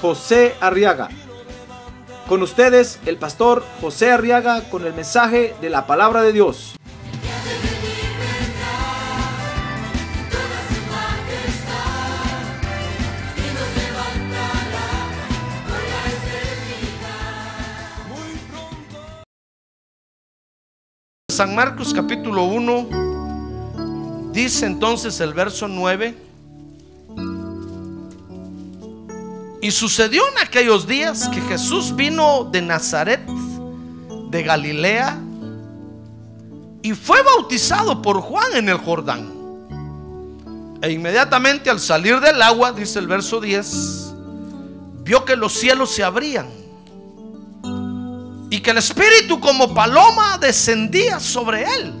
José Arriaga. Con ustedes, el pastor José Arriaga con el mensaje de la palabra de Dios. San Marcos capítulo 1 dice entonces el verso 9 Y sucedió en aquellos días que Jesús vino de Nazaret, de Galilea, y fue bautizado por Juan en el Jordán. E inmediatamente al salir del agua, dice el verso 10, vio que los cielos se abrían y que el Espíritu como paloma descendía sobre él.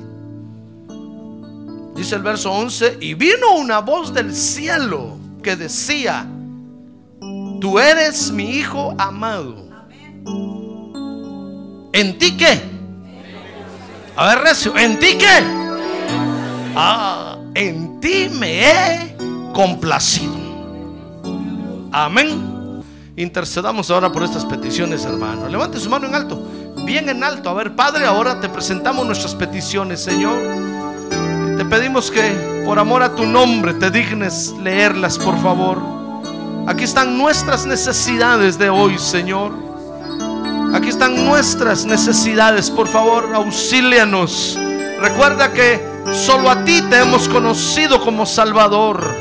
Dice el verso 11, y vino una voz del cielo que decía, tú eres mi hijo amado. ¿En ti qué? A ver, Recio, ¿en ti qué? Ah, en ti me he complacido. Amén. Intercedamos ahora por estas peticiones, hermano. Levante su mano en alto, bien en alto. A ver, Padre, ahora te presentamos nuestras peticiones, Señor. Te pedimos que por amor a tu nombre te dignes leerlas, por favor. Aquí están nuestras necesidades de hoy, Señor. Aquí están nuestras necesidades, por favor, auxílianos. Recuerda que solo a ti te hemos conocido como Salvador.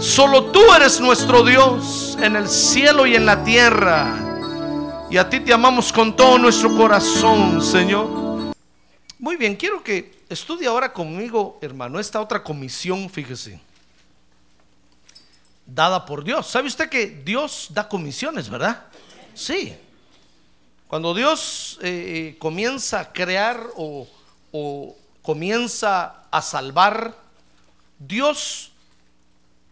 Solo tú eres nuestro Dios en el cielo y en la tierra. Y a ti te amamos con todo nuestro corazón, Señor. Muy bien, quiero que estudie ahora conmigo, hermano, esta otra comisión, fíjese, dada por Dios. ¿Sabe usted que Dios da comisiones, verdad? Sí. Cuando Dios eh, comienza a crear o, o comienza a salvar, Dios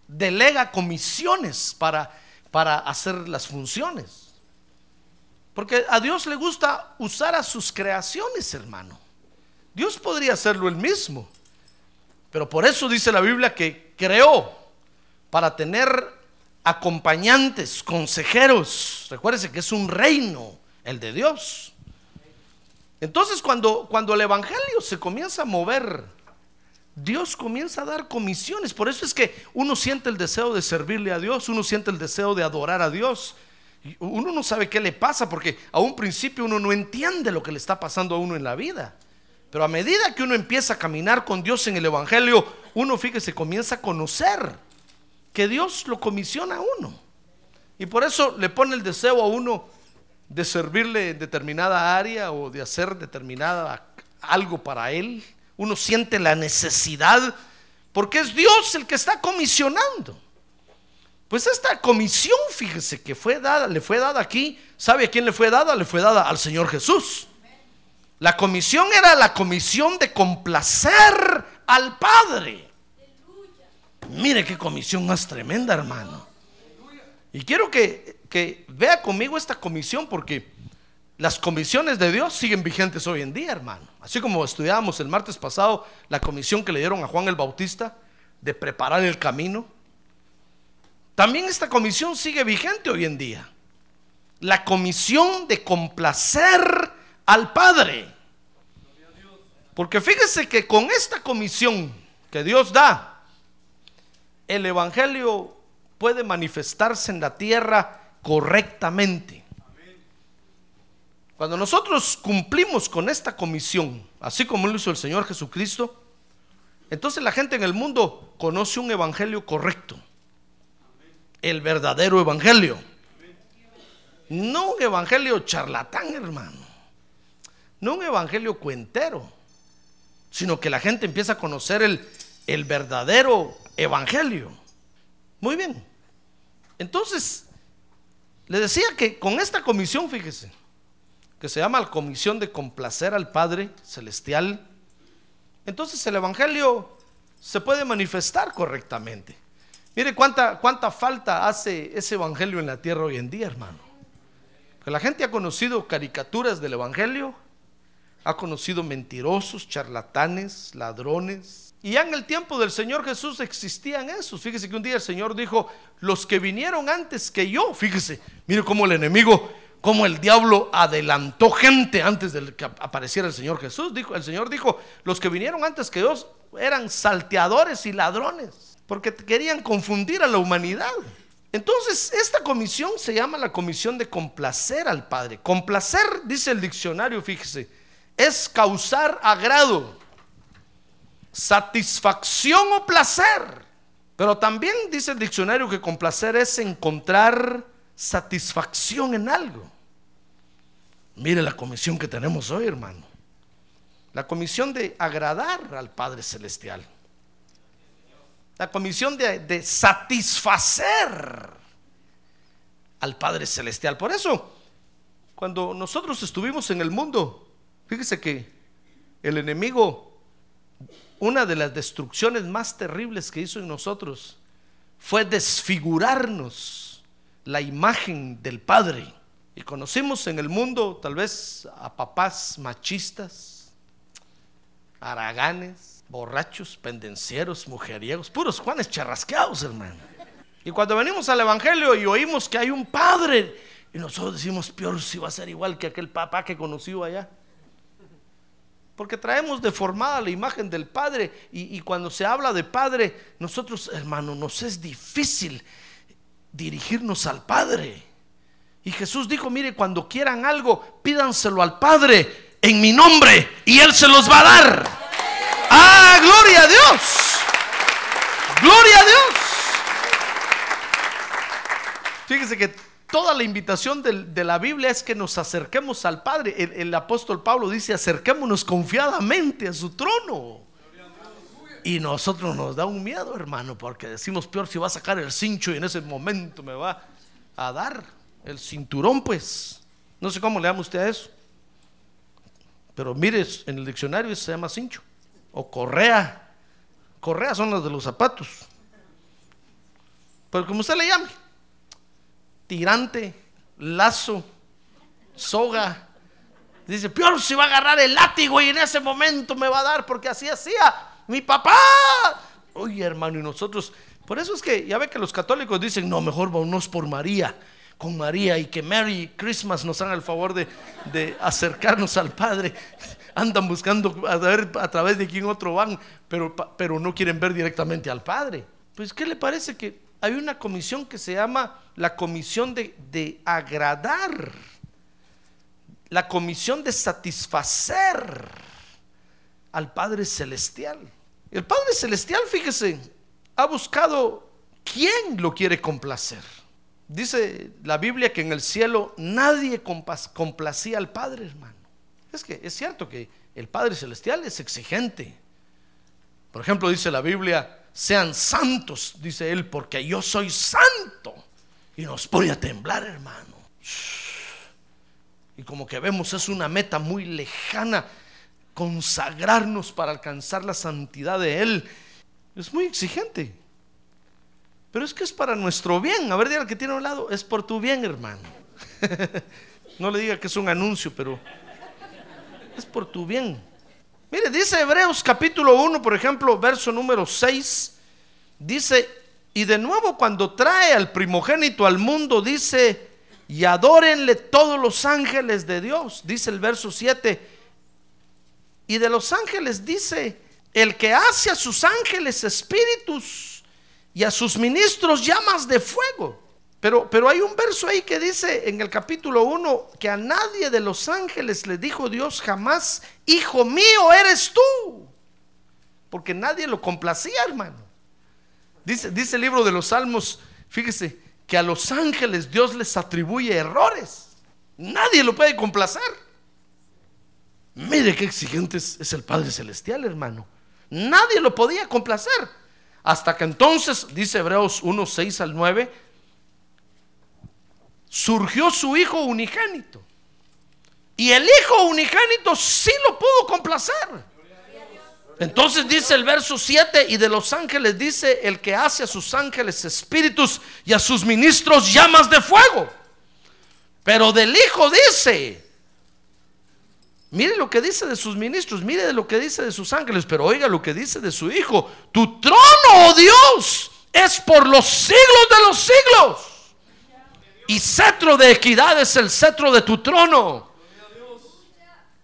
delega comisiones para, para hacer las funciones. Porque a Dios le gusta usar a sus creaciones, hermano. Dios podría hacerlo él mismo. Pero por eso dice la Biblia que creó para tener acompañantes, consejeros. Recuérdese que es un reino, el de Dios. Entonces cuando, cuando el Evangelio se comienza a mover, Dios comienza a dar comisiones. Por eso es que uno siente el deseo de servirle a Dios, uno siente el deseo de adorar a Dios. Uno no sabe qué le pasa porque a un principio uno no entiende lo que le está pasando a uno en la vida. Pero a medida que uno empieza a caminar con Dios en el Evangelio, uno fíjese, comienza a conocer que Dios lo comisiona a uno. Y por eso le pone el deseo a uno de servirle en determinada área o de hacer determinada algo para Él. Uno siente la necesidad porque es Dios el que está comisionando. Pues esta comisión, fíjese que fue dada, le fue dada aquí. ¿Sabe a quién le fue dada? Le fue dada al Señor Jesús. La comisión era la comisión de complacer al Padre. Mire qué comisión más tremenda, hermano. Y quiero que, que, vea conmigo esta comisión porque las comisiones de Dios siguen vigentes hoy en día, hermano. Así como estudiábamos el martes pasado la comisión que le dieron a Juan el Bautista de preparar el camino. También esta comisión sigue vigente hoy en día. La comisión de complacer al Padre. Porque fíjese que con esta comisión que Dios da, el Evangelio puede manifestarse en la tierra correctamente. Cuando nosotros cumplimos con esta comisión, así como lo hizo el Señor Jesucristo, entonces la gente en el mundo conoce un evangelio correcto. El verdadero evangelio. No un evangelio charlatán, hermano. No un evangelio cuentero. Sino que la gente empieza a conocer el, el verdadero evangelio. Muy bien. Entonces, Le decía que con esta comisión, fíjese, que se llama la comisión de complacer al Padre Celestial, entonces el Evangelio se puede manifestar correctamente. Mire cuánta, cuánta falta hace ese Evangelio en la tierra hoy en día, hermano. Que la gente ha conocido caricaturas del Evangelio, ha conocido mentirosos, charlatanes, ladrones. Y ya en el tiempo del Señor Jesús existían esos. Fíjese que un día el Señor dijo, los que vinieron antes que yo, fíjese, mire cómo el enemigo, cómo el diablo adelantó gente antes de que apareciera el Señor Jesús. Dijo, el Señor dijo, los que vinieron antes que yo eran salteadores y ladrones, porque querían confundir a la humanidad. Entonces, esta comisión se llama la comisión de complacer al Padre. Complacer, dice el diccionario, fíjese, es causar agrado, satisfacción o placer. Pero también dice el diccionario que complacer es encontrar satisfacción en algo. Mire la comisión que tenemos hoy, hermano. La comisión de agradar al Padre Celestial. La comisión de, de satisfacer al Padre Celestial. Por eso, cuando nosotros estuvimos en el mundo, fíjese que el enemigo, una de las destrucciones más terribles que hizo en nosotros fue desfigurarnos la imagen del Padre. Y conocimos en el mundo tal vez a papás machistas, haraganes, borrachos, pendencieros, mujeriegos, puros Juanes charrasqueados, hermano. Y cuando venimos al Evangelio y oímos que hay un Padre, y nosotros decimos, peor si va a ser igual que aquel papá que conoció allá. Porque traemos deformada la imagen del Padre y, cuando se habla de Padre, nosotros, hermano, nos es difícil dirigirnos al Padre. Y Jesús dijo, mire, cuando quieran algo, pídanselo al Padre en mi nombre y Él se los va a dar. Ah, gloria a Dios. Gloria a Dios. Fíjese que toda la invitación de, la Biblia es que nos acerquemos al Padre. El, el apóstol Pablo dice, acerquémonos confiadamente a su trono. Y nosotros nos da un miedo, hermano, porque decimos, peor si va a sacar el cincho y en ese momento me va a dar el cinturón, pues. No sé cómo le llama usted a eso. Pero mire, en el diccionario se llama cincho. O correa. Correa son las de los zapatos. Pero como usted le llame. Tirante, lazo, soga. Dice, peor si va a agarrar el látigo y en ese momento me va a dar porque así hacía mi papá. Oye, hermano, y nosotros, por eso es que ya ve que los católicos dicen, no, mejor vámonos por María, con María y que Merry Christmas nos haga el favor de, acercarnos al Padre. Andan buscando a ver a través de quién otro van, pero, pero no quieren ver directamente al Padre. Pues, ¿qué le parece que hay una comisión que se llama la comisión de, de agradar? La comisión de satisfacer al Padre Celestial. El Padre Celestial, fíjese, ha buscado quién lo quiere complacer. Dice la Biblia que en el cielo nadie complacía al Padre, hermano. Es que es cierto que el Padre Celestial es exigente. Por ejemplo, dice la Biblia, sean santos, dice él, porque yo soy santo. Y nos pone a temblar, hermano. Y como que vemos, es una meta muy lejana consagrarnos para alcanzar la santidad de Él. Es muy exigente. Pero es que es para nuestro bien. A ver, diga al que tiene a un lado, es por tu bien, hermano. no le diga que es un anuncio, pero es por tu bien. Mire, dice Hebreos capítulo 1, por ejemplo, verso número 6, dice, y de nuevo cuando trae al primogénito al mundo, dice, y adórenle todos los ángeles de Dios, dice el verso 7, y de los ángeles dice, el que hace a sus ángeles espíritus y a sus ministros llamas de fuego. Pero, pero hay un verso ahí que dice en el capítulo 1 que a nadie de los ángeles le dijo Dios jamás, hijo mío eres tú. Porque nadie lo complacía, hermano. Dice, dice el libro de los Salmos, fíjese, que a los ángeles Dios les atribuye errores. Nadie lo puede complacer. Mire qué exigente es, el Padre Celestial, hermano. Nadie lo podía complacer. Hasta que entonces, dice Hebreos 1, 6 al 9, surgió su hijo unigénito. Y el hijo unigénito sí lo pudo complacer. Entonces dice el verso 7, y de los ángeles dice el que hace a sus ángeles espíritus y a sus ministros llamas de fuego. Pero del Hijo dice, mire lo que dice de sus ministros, mire lo que dice de sus ángeles, pero oiga lo que dice de su Hijo. Tu trono, oh Dios, es por los siglos de los siglos. Y cetro de equidad es el cetro de tu trono.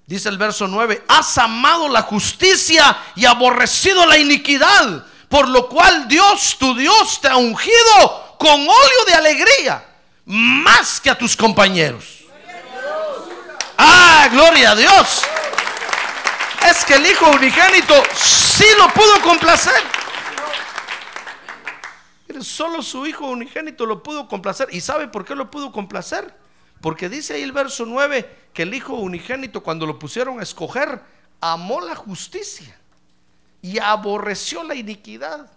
Dice el verso 9, has amado la justicia y aborrecido la iniquidad, por lo cual Dios, tu Dios, te ha ungido con óleo de alegría, más que a tus compañeros. Ah, gloria a Dios. Es que el Hijo unigénito sí lo pudo complacer. Solo su Hijo unigénito lo pudo complacer. ¿Y sabe por qué lo pudo complacer? Porque dice ahí el verso 9 que el Hijo unigénito cuando lo pusieron a escoger, amó la justicia y aborreció la iniquidad.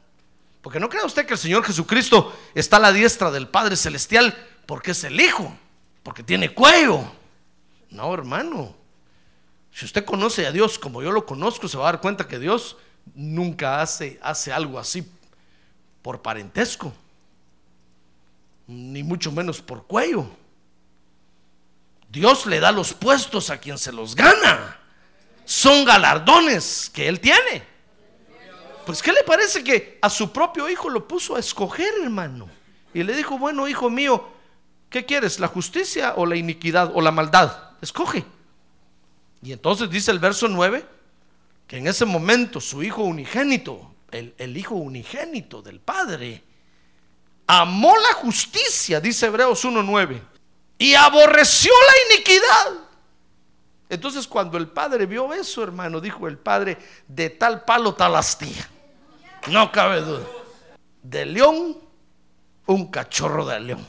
Porque no crea usted que el Señor Jesucristo está a la diestra del Padre Celestial porque es el Hijo, porque tiene cuello. No, hermano. Si usted conoce a Dios como yo lo conozco, se va a dar cuenta que Dios nunca hace, hace algo así por parentesco, ni mucho menos por cuello. Dios le da los puestos a quien se los gana. Son galardones que Él tiene. Pues ¿qué le parece que a su propio hijo lo puso a escoger, hermano? Y le dijo, bueno, hijo mío, ¿qué quieres? ¿La justicia o la iniquidad o la maldad? Escoge. Y entonces dice el verso 9, que en ese momento su hijo unigénito, el, el hijo unigénito del Padre, amó la justicia, dice Hebreos 1.9 y aborreció la iniquidad. Entonces cuando el padre vio eso, hermano, dijo el padre, de tal palo tal astilla. No cabe duda. De león, un cachorro de león.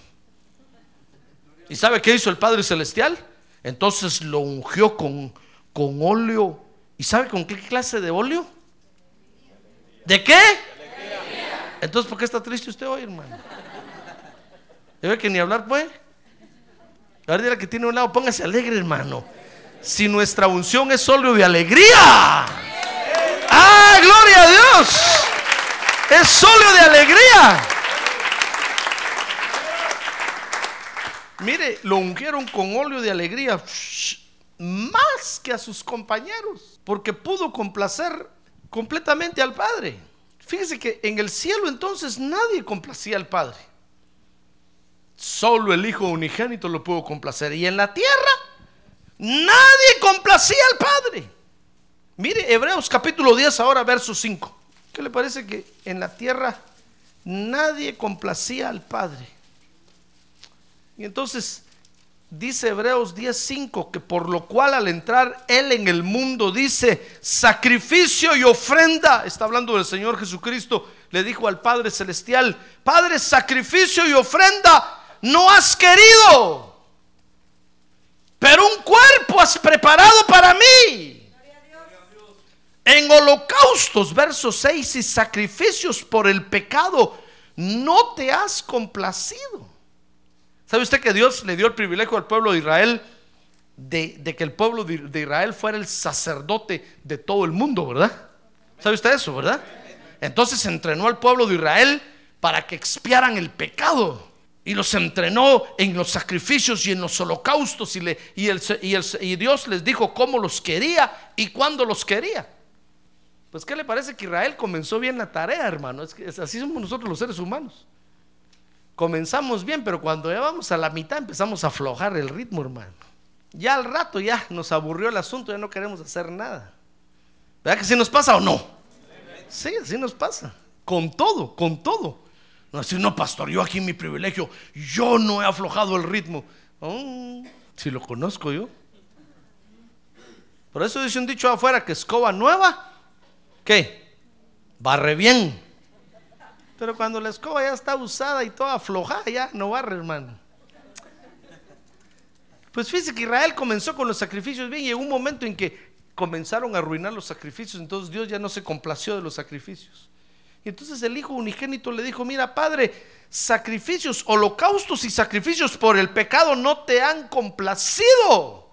¿Y sabe qué hizo el Padre Celestial? Entonces lo ungió con, con óleo. ¿Y sabe con qué clase de óleo? ¿De qué? Entonces, ¿por qué está triste usted hoy, hermano? ¿Ve que ni hablar puede? A ver, que tiene un lado, póngase alegre, hermano. Si nuestra unción es solo de alegría. ¡Ah, gloria a Dios! Es solo de alegría. Mire, lo ungieron con óleo de alegría más que a sus compañeros, porque pudo complacer completamente al Padre. Fíjese que en el cielo entonces nadie complacía al Padre. Solo el Hijo unigénito lo pudo complacer. Y en la tierra nadie complacía al Padre. Mire, Hebreos capítulo 10, ahora verso 5. ¿Qué le parece que en la tierra nadie complacía al Padre? Y entonces dice Hebreos 10:5 que por lo cual al entrar Él en el mundo dice sacrificio y ofrenda, está hablando del Señor Jesucristo, le dijo al Padre Celestial, Padre, sacrificio y ofrenda no has querido, pero un cuerpo has preparado para mí. En holocaustos, versos 6, y sacrificios por el pecado, no te has complacido. ¿Sabe usted que Dios le dio el privilegio al pueblo de Israel de, que el pueblo de, Israel fuera el sacerdote de todo el mundo, verdad? ¿Sabe usted eso, verdad? Entonces entrenó al pueblo de Israel para que expiaran el pecado y los entrenó en los sacrificios y en los holocaustos y, Dios les dijo cómo los quería y cuándo los quería. Pues ¿qué le parece que Israel comenzó bien la tarea, hermano? Es que así somos nosotros los seres humanos. Comenzamos bien, pero cuando ya vamos a la mitad empezamos a aflojar el ritmo, hermano. Ya al rato ya nos aburrió el asunto, ya no queremos hacer nada. ¿Verdad que así nos pasa o no? Sí, así nos pasa. Con todo, con todo. No decir, no, pastor, yo aquí mi privilegio, yo no he aflojado el ritmo. Oh, si lo conozco yo. Por eso dice un dicho afuera que escoba nueva, ¿qué? Barre bien. Pero cuando la escoba ya está usada y toda aflojada, ya no barre, hermano. Pues fíjese que Israel comenzó con los sacrificios bien y en un momento en que comenzaron a arruinar los sacrificios, entonces Dios ya no se complació de los sacrificios. Y entonces el hijo unigénito le dijo, mira padre, sacrificios, holocaustos y sacrificios por el pecado no te han complacido.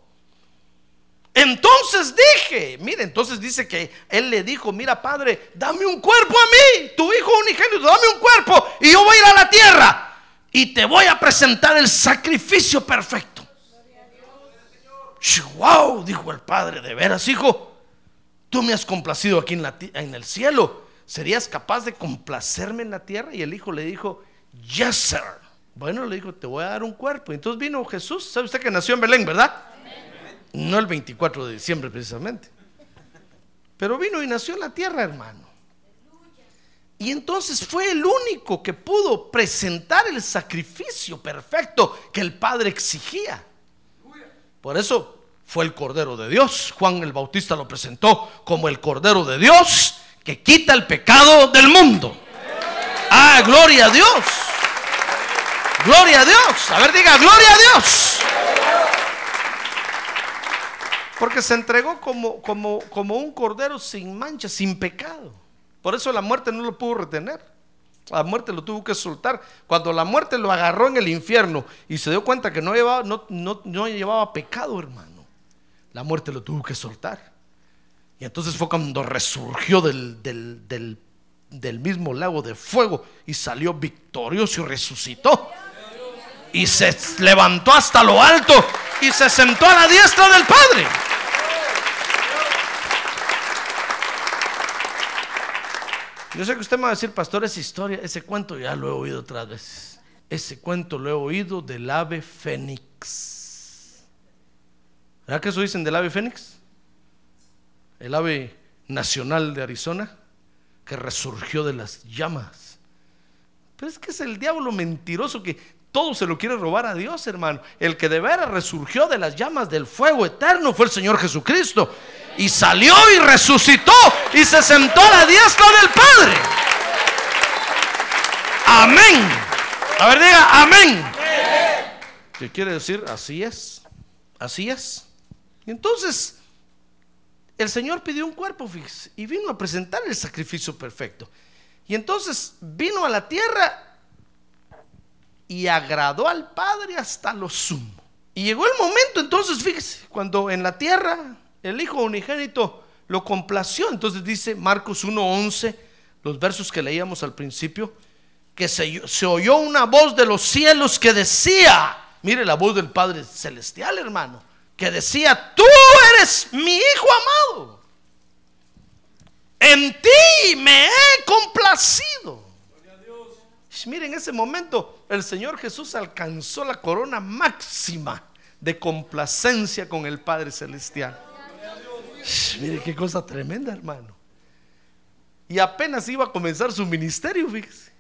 Entonces dije, mire, entonces dice que él le dijo, mira padre, dame un cuerpo a mí, tu hijo unigénito, dame un cuerpo y yo voy a ir a la tierra y te voy a presentar el sacrificio perfecto. Wow, dijo el padre, de veras, hijo, tú me has complacido aquí en, la, en el cielo. ¿Serías capaz de complacerme en la tierra? Y el hijo le dijo, yes, sir. Bueno, le dijo, te voy a dar un cuerpo. Entonces vino Jesús, ¿sabe usted que nació en Belén, verdad? No el 24 de diciembre precisamente. Pero vino y nació en la tierra, hermano. Y entonces fue el único que pudo presentar el sacrificio perfecto que el Padre exigía. Por eso fue el Cordero de Dios. Juan el Bautista lo presentó como el Cordero de Dios que quita el pecado del mundo. Ah, gloria a Dios. Gloria a Dios. A ver, diga, gloria a Dios. Porque se entregó como, como, como un cordero sin mancha, sin pecado. Por eso la muerte no lo pudo retener. La muerte lo tuvo que soltar. Cuando la muerte lo agarró en el infierno y se dio cuenta que no llevaba, no, no, llevaba pecado, hermano, la muerte lo tuvo que soltar. Y entonces fue cuando resurgió del, del, del, del mismo lago de fuego y salió victorioso y resucitó. Y se levantó hasta lo alto y se sentó a la diestra del Padre. Yo sé que usted me va a decir, pastor, esa historia, ese cuento ya lo he oído otras veces. Ese cuento lo he oído del ave fénix. ¿Verdad que eso dicen del ave fénix? El ave nacional de Arizona que resurgió de las llamas. Pero es que es el diablo mentiroso que todo se lo quiere robar a Dios, hermano. El que de veras resurgió de las llamas del fuego eterno fue el Señor Jesucristo y salió y resucitó y se sentó a la diestra del Padre. Amén. A ver, diga, amén. ¿Qué quiere decir? Así es. Así es. Y entonces, el Señor pidió un cuerpo, y vino a presentar el sacrificio perfecto. Y entonces vino a la tierra y agradó al Padre hasta lo sumo. Y llegó el momento, entonces, fíjese, cuando en la tierra el Hijo unigénito lo complació. Entonces dice Marcos 1.11, los versos que leíamos al principio, que se, se, oyó una voz de los cielos que decía, mire la voz del Padre Celestial, hermano, que decía, tú eres mi Hijo amado. En ti me he complacido. Miren, en ese momento el Señor Jesús alcanzó la corona máxima de complacencia con el Padre Celestial. Mire qué cosa tremenda, hermano. Y apenas iba a comenzar su ministerio, fíjese.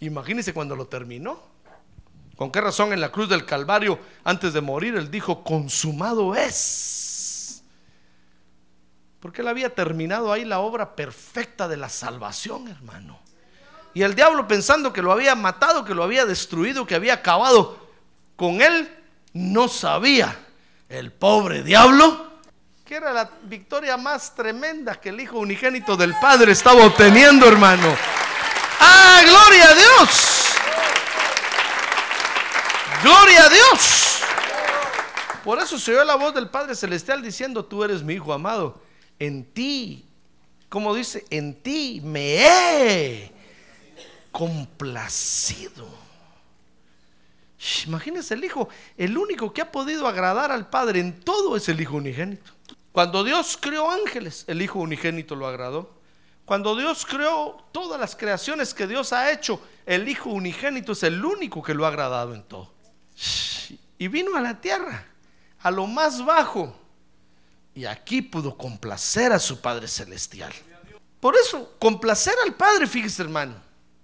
Imagínese cuando lo terminó. ¿Con qué razón en la cruz del Calvario, antes de morir, él dijo, consumado es? Porque él había terminado ahí la obra perfecta de la salvación, hermano. Y el diablo pensando que lo había matado, que lo había destruido, que había acabado con él, no sabía. El pobre diablo que era la victoria más tremenda que el Hijo unigénito del Padre estaba obteniendo, hermano. ¡Ah, gloria a Dios! ¡Gloria a Dios! Por eso se oyó la voz del Padre Celestial diciendo, tú eres mi Hijo amado. En ti, como dice, en ti me he complacido. Imagínense el Hijo, el único que ha podido agradar al Padre en todo es el Hijo unigénito. Cuando Dios creó ángeles, el Hijo unigénito lo agradó. Cuando Dios creó todas las creaciones que Dios ha hecho, el Hijo unigénito es el único que lo ha agradado en todo. Y vino a la tierra, a lo más bajo, y aquí pudo complacer a su Padre Celestial. Por eso, complacer al Padre, fíjese hermano,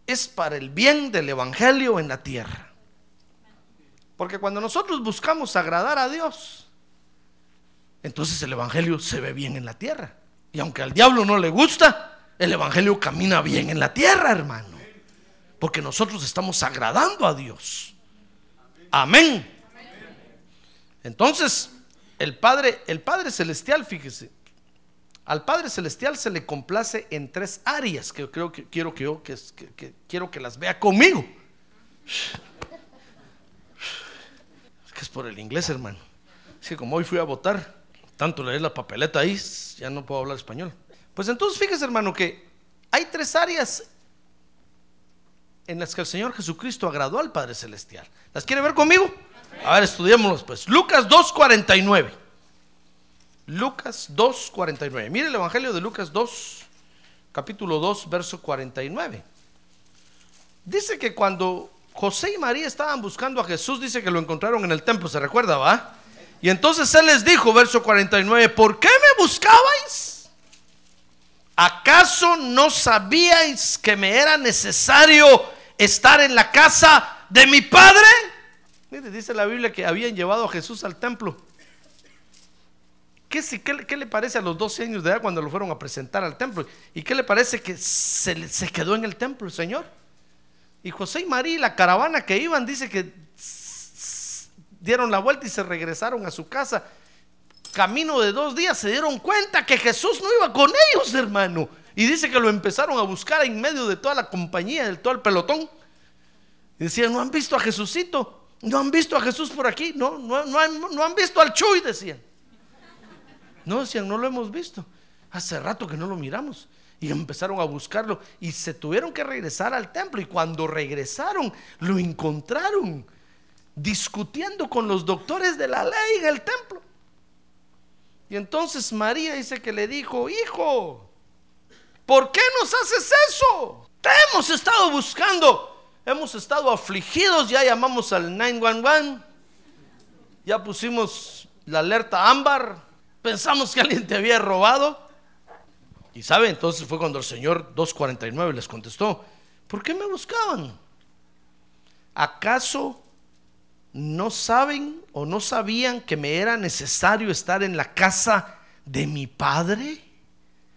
es para el bien del Evangelio en la tierra. Porque cuando nosotros buscamos agradar a Dios, entonces el Evangelio se ve bien en la tierra. Y aunque al diablo no le gusta, el Evangelio camina bien en la tierra, hermano. Porque nosotros estamos agradando a Dios. Amén. Entonces, el Padre, el Padre Celestial, fíjese, Al Padre Celestial se le complace en tres áreas que creo que quiero que yo que quiero que las vea conmigo. Es que es por el inglés, hermano. Es que como hoy fui a votar, tanto leer la papeleta ahí, ya no puedo hablar español. Pues entonces fíjese, hermano, que hay tres áreas en las que el Señor Jesucristo agradó al Padre Celestial. ¿Las quiere ver conmigo? A ver, estudiémoslos pues. Lucas 2.49. Lucas 2.49. Mire el Evangelio de Lucas 2, capítulo 2, verso 49. Dice que cuando José y María estaban buscando a Jesús, dice que lo encontraron en el templo, ¿se recuerda, va? Y entonces él les dijo, verso 49, ¿por qué me buscabais? ¿Acaso no sabíais que me era necesario estar en la casa de mi padre? Mire, dice la Biblia que habían llevado a Jesús al templo. ¿Qué, le- parece a los 12 años de edad cuando lo fueron a presentar al templo? ¿Y qué le parece que se, quedó en el templo el Señor? Y José y María la caravana que iban, dice que dieron la vuelta y se regresaron a su casa. Camino de dos días se dieron cuenta que Jesús no iba con ellos, hermano. Y dice que lo empezaron a buscar en medio de toda la compañía, de todo el pelotón. Y decían, ¿no han visto a Jesucito? ¿No han visto a Jesús por aquí? No han visto al Chuy, decían. No, decían, no lo hemos visto. Hace rato que no lo miramos. Y empezaron a buscarlo y se tuvieron que regresar al templo. Y cuando regresaron, lo encontraron discutiendo con los doctores de la ley en el templo. Y entonces María dice que le dijo, hijo, ¿por qué nos haces eso? Te hemos estado buscando, hemos estado afligidos, ya llamamos al 911, ya pusimos la alerta ámbar, pensamos que alguien te había robado. Y sabe, entonces fue cuando el Señor 249 les contestó, ¿por qué me buscaban? ¿Acaso no saben o no sabían que me era necesario estar en la casa de mi padre?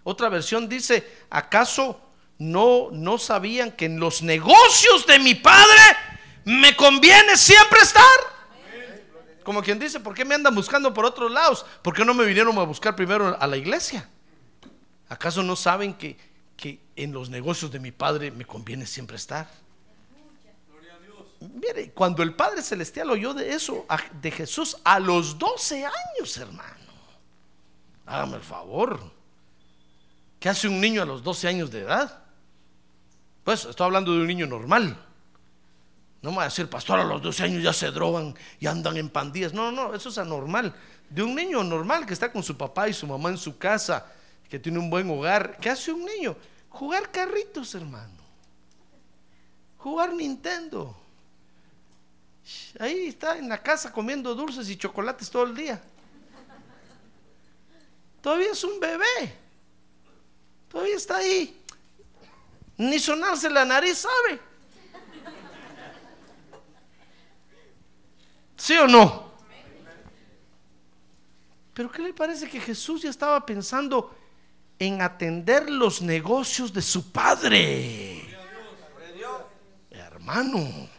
Otra versión dice, ¿acaso no no sabían que en los negocios de mi padre me conviene siempre estar? Como quien dice, ¿por qué me andan buscando por otros lados? ¿Por qué no me vinieron a buscar primero a la iglesia? ¿Acaso no saben que, que en los negocios de mi padre me conviene siempre estar? Mire, cuando el Padre Celestial oyó de eso, de Jesús, a los 12 años, hermano. Hágame el favor. ¿Qué hace un niño a los 12 años de edad? Pues estoy hablando de un niño normal. No me va a decir, pastor, a los 12 años ya se drogan y andan en pandillas. No, no, eso es anormal. De un niño normal que está con su papá y su mamá en su casa, que tiene un buen hogar. ¿Qué hace un niño? Jugar carritos, hermano. Jugar Nintendo. Ahí está en la casa comiendo dulces y chocolates todo el día. Todavía es un bebé. Todavía está ahí. Ni sonarse la nariz sabe. ¿Sí o no? Pero ¿qué le parece que Jesús ya estaba pensando en atender los negocios de su padre? Hermano,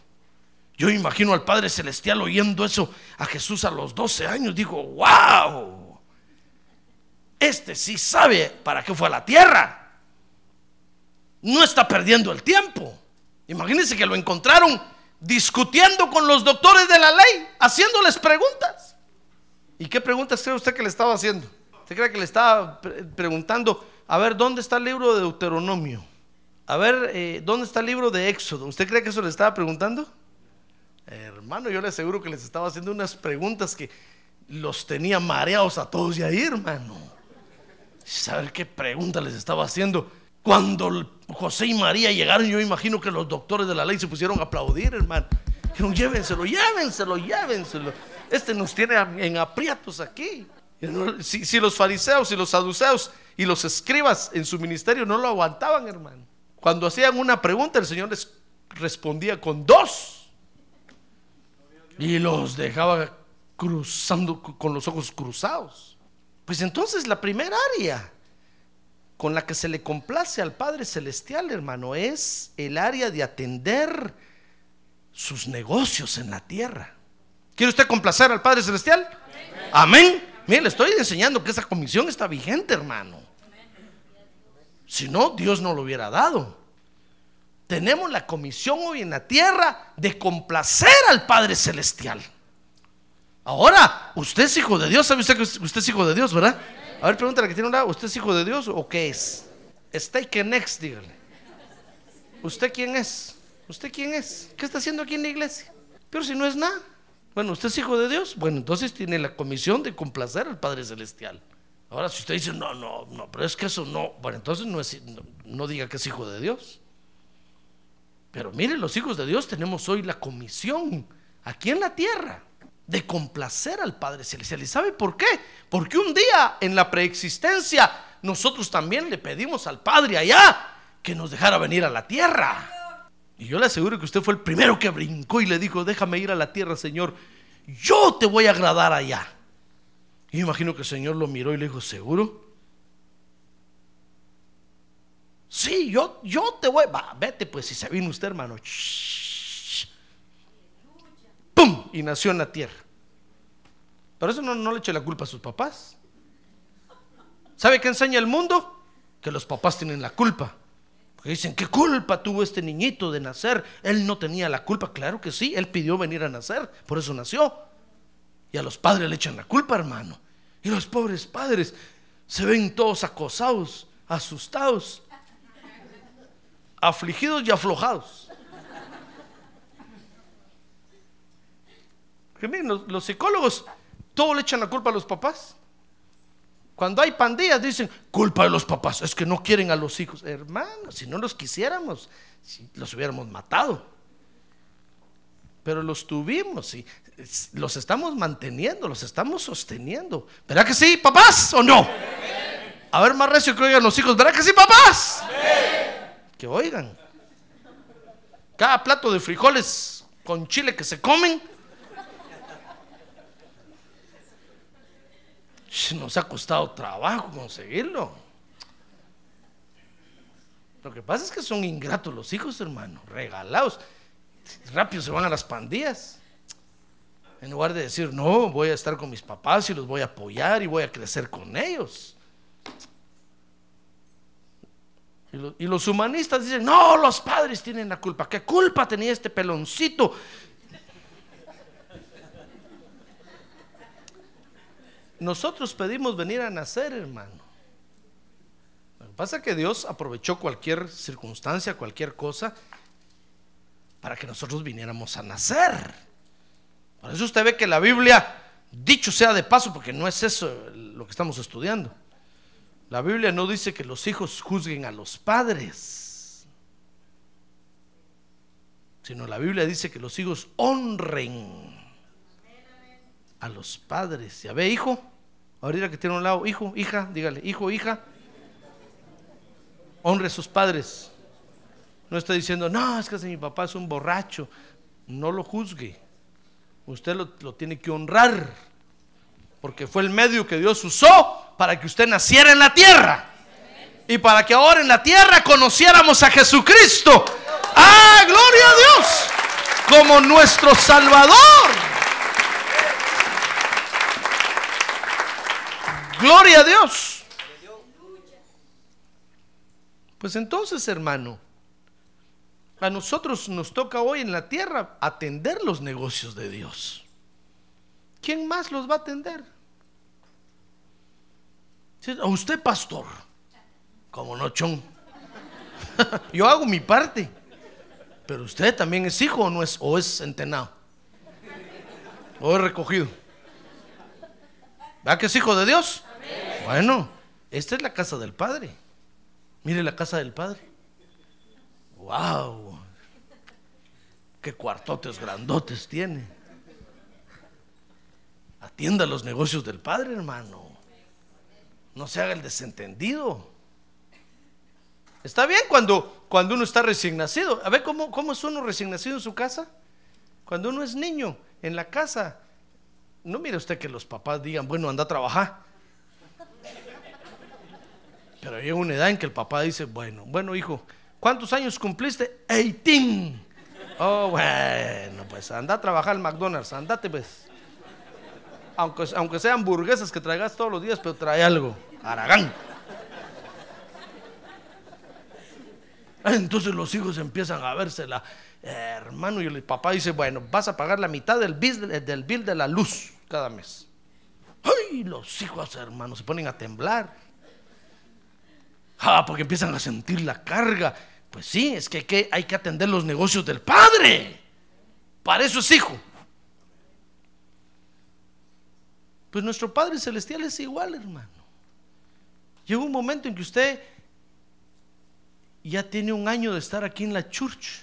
yo imagino al Padre Celestial oyendo eso a Jesús a los 12 años. Digo, wow, este sí sabe para qué fue a la tierra. No está perdiendo el tiempo. Imagínense que lo encontraron discutiendo con los doctores de la ley, haciéndoles preguntas. ¿Y qué preguntas cree usted que le estaba haciendo? ¿Usted cree que le estaba pre- preguntando, a ver, ¿dónde está el libro de Deuteronomio? A ver, eh, ¿dónde está el libro de Éxodo? ¿Usted cree que eso le estaba preguntando? Hermano, yo le aseguro que les estaba haciendo unas preguntas que los tenía mareados a todos y ahí, hermano. ¿Saber qué pregunta les estaba haciendo? Cuando José y María llegaron, yo imagino que los doctores de la ley se pusieron a aplaudir, hermano. Dijeron, llévenselo, llévenselo, llévenselo. Este nos tiene en aprietos aquí. Si los fariseos y los saduceos y los escribas en su ministerio no lo aguantaban, hermano. Cuando hacían una pregunta, el Señor les respondía con dos. Y los dejaba cruzando con los ojos cruzados. Pues entonces la primera área con la que se le complace al Padre Celestial, hermano, es el área de atender sus negocios en la tierra. ¿Quiere usted complacer al Padre Celestial? Amén. Mire, le estoy enseñando que esa comisión está vigente, hermano. Si no, Dios no lo hubiera dado. Tenemos la comisión hoy en la tierra de complacer al Padre Celestial. Ahora, usted es hijo de Dios. ¿Sabe usted que usted es hijo de Dios, verdad? A ver, pregúntale que tiene un lado. ¿Usted es hijo de Dios o qué es? Stay next, dígale. ¿Usted quién es? ¿Usted quién es? ¿Qué está haciendo aquí en la iglesia? Pero si no es nada. Bueno, usted es hijo de Dios. Bueno, entonces tiene la comisión de complacer al Padre Celestial. Ahora, si usted dice, no, no, no, pero es que eso no, bueno, entonces no, es, no, diga que es hijo de Dios. Pero mire, los hijos de Dios tenemos hoy la comisión aquí en la tierra de complacer al Padre Celestial. ¿Y sabe por qué? Porque un día en la preexistencia nosotros también le pedimos al Padre allá que nos dejara venir a la tierra. Y yo le aseguro que usted fue el primero que brincó y le dijo, déjame ir a la tierra, Señor, yo te voy a agradar allá. Y imagino que el Señor lo miró y le dijo, ¿seguro? Sí, yo, yo te voy. Va, vete pues si se vino usted, hermano. ¡Pum! Y nació en la tierra. Pero eso no, le eche la culpa a sus papás. ¿Sabe qué enseña el mundo? Que los papás tienen la culpa. Porque dicen, ¿qué culpa tuvo este niñito de nacer? Él no tenía la culpa. Claro que sí, él pidió venir a nacer, por eso nació. Y a los padres le echan la culpa, hermano. Y los pobres padres se ven todos acosados, asustados, afligidos y aflojados. Que miren, los, psicólogos todo le echan la culpa a los papás. Cuando hay pandillas dicen, culpa de los papás, es que no quieren a los hijos. Hermano, si no los quisiéramos, si los hubiéramos matado. Pero los tuvimos y los estamos manteniendo, los estamos sosteniendo. ¿Verdad que sí, papás o no? A ver, más recio que oigan los hijos. ¿Verdad que sí, papás? Que oigan. Cada plato de frijoles con chile que se comen. Nos ha costado trabajo conseguirlo. Lo que pasa es que son ingratos los hijos, hermano, regalados. Rápido se van a las pandillas. En lugar de decir, no, voy a estar con mis papás y los voy a apoyar y voy a crecer con ellos. Y, los humanistas dicen, no, los padres tienen la culpa. ¿Qué culpa tenía este peloncito? Nosotros pedimos venir a nacer, hermano. Lo que pasa es que Dios aprovechó cualquier circunstancia, cualquier cosa, para que nosotros viniéramos a nacer. Por eso usted ve que la Biblia, dicho sea de paso, porque no es eso lo que estamos estudiando. La Biblia no dice que los hijos juzguen a los padres, sino la Biblia dice que los hijos honren a los padres. ¿Ya ve, hijo? Ahorita que tiene un lado, hijo, hija, dígale, hijo, hija, honre a sus padres. No está diciendo, no, es que mi papá es un borracho. No lo juzgue usted lo, tiene que honrar, porque fue el medio que Dios usó para que usted naciera en la tierra y para que ahora en la tierra conociéramos a Jesucristo. ¡Ah, gloria a Dios! Como nuestro Salvador. Gloria a Dios. Pues entonces, hermano, a nosotros nos toca hoy en la tierra atender los negocios de Dios. ¿Quién más los va a atender? A usted, pastor. Como no, chon. Yo hago mi parte. Pero usted también es hijo o no es, o es entenado. O es recogido. ¿Va que es hijo de Dios? Bueno, esta es la casa del Padre. Mire la casa del Padre. ¡Wow! ¡Qué cuartotes grandotes tiene! Atienda los negocios del Padre, hermano. No se haga el desentendido. Está bien cuando, cuando uno está recién nacido. A ver cómo, cómo es uno recién nacido en su casa. Cuando uno es niño en la casa, no mire usted que los papás digan, bueno, anda a trabajar. Pero hay una edad en que el papá dice, bueno, bueno, hijo, ¿Cuántos años cumpliste? 18. Oh, bueno, pues anda a trabajar al McDonald's, andate pues. Aunque, aunque sean hamburguesas que traigas todos los días, pero trae algo. Aragán. Entonces los hijos empiezan a vérsela. hermano, y el papá dice, bueno, vas a pagar la mitad del bill, del bill de la luz cada mes. Ay, los hijos, hermanos, se ponen a temblar. Ah, porque empiezan a sentir la carga. Pues sí, es que hay que atender los negocios del padre. Para eso es hijo. Pues nuestro Padre Celestial es igual, hermano. Llega un momento en que usted ya tiene un año de estar aquí en la church.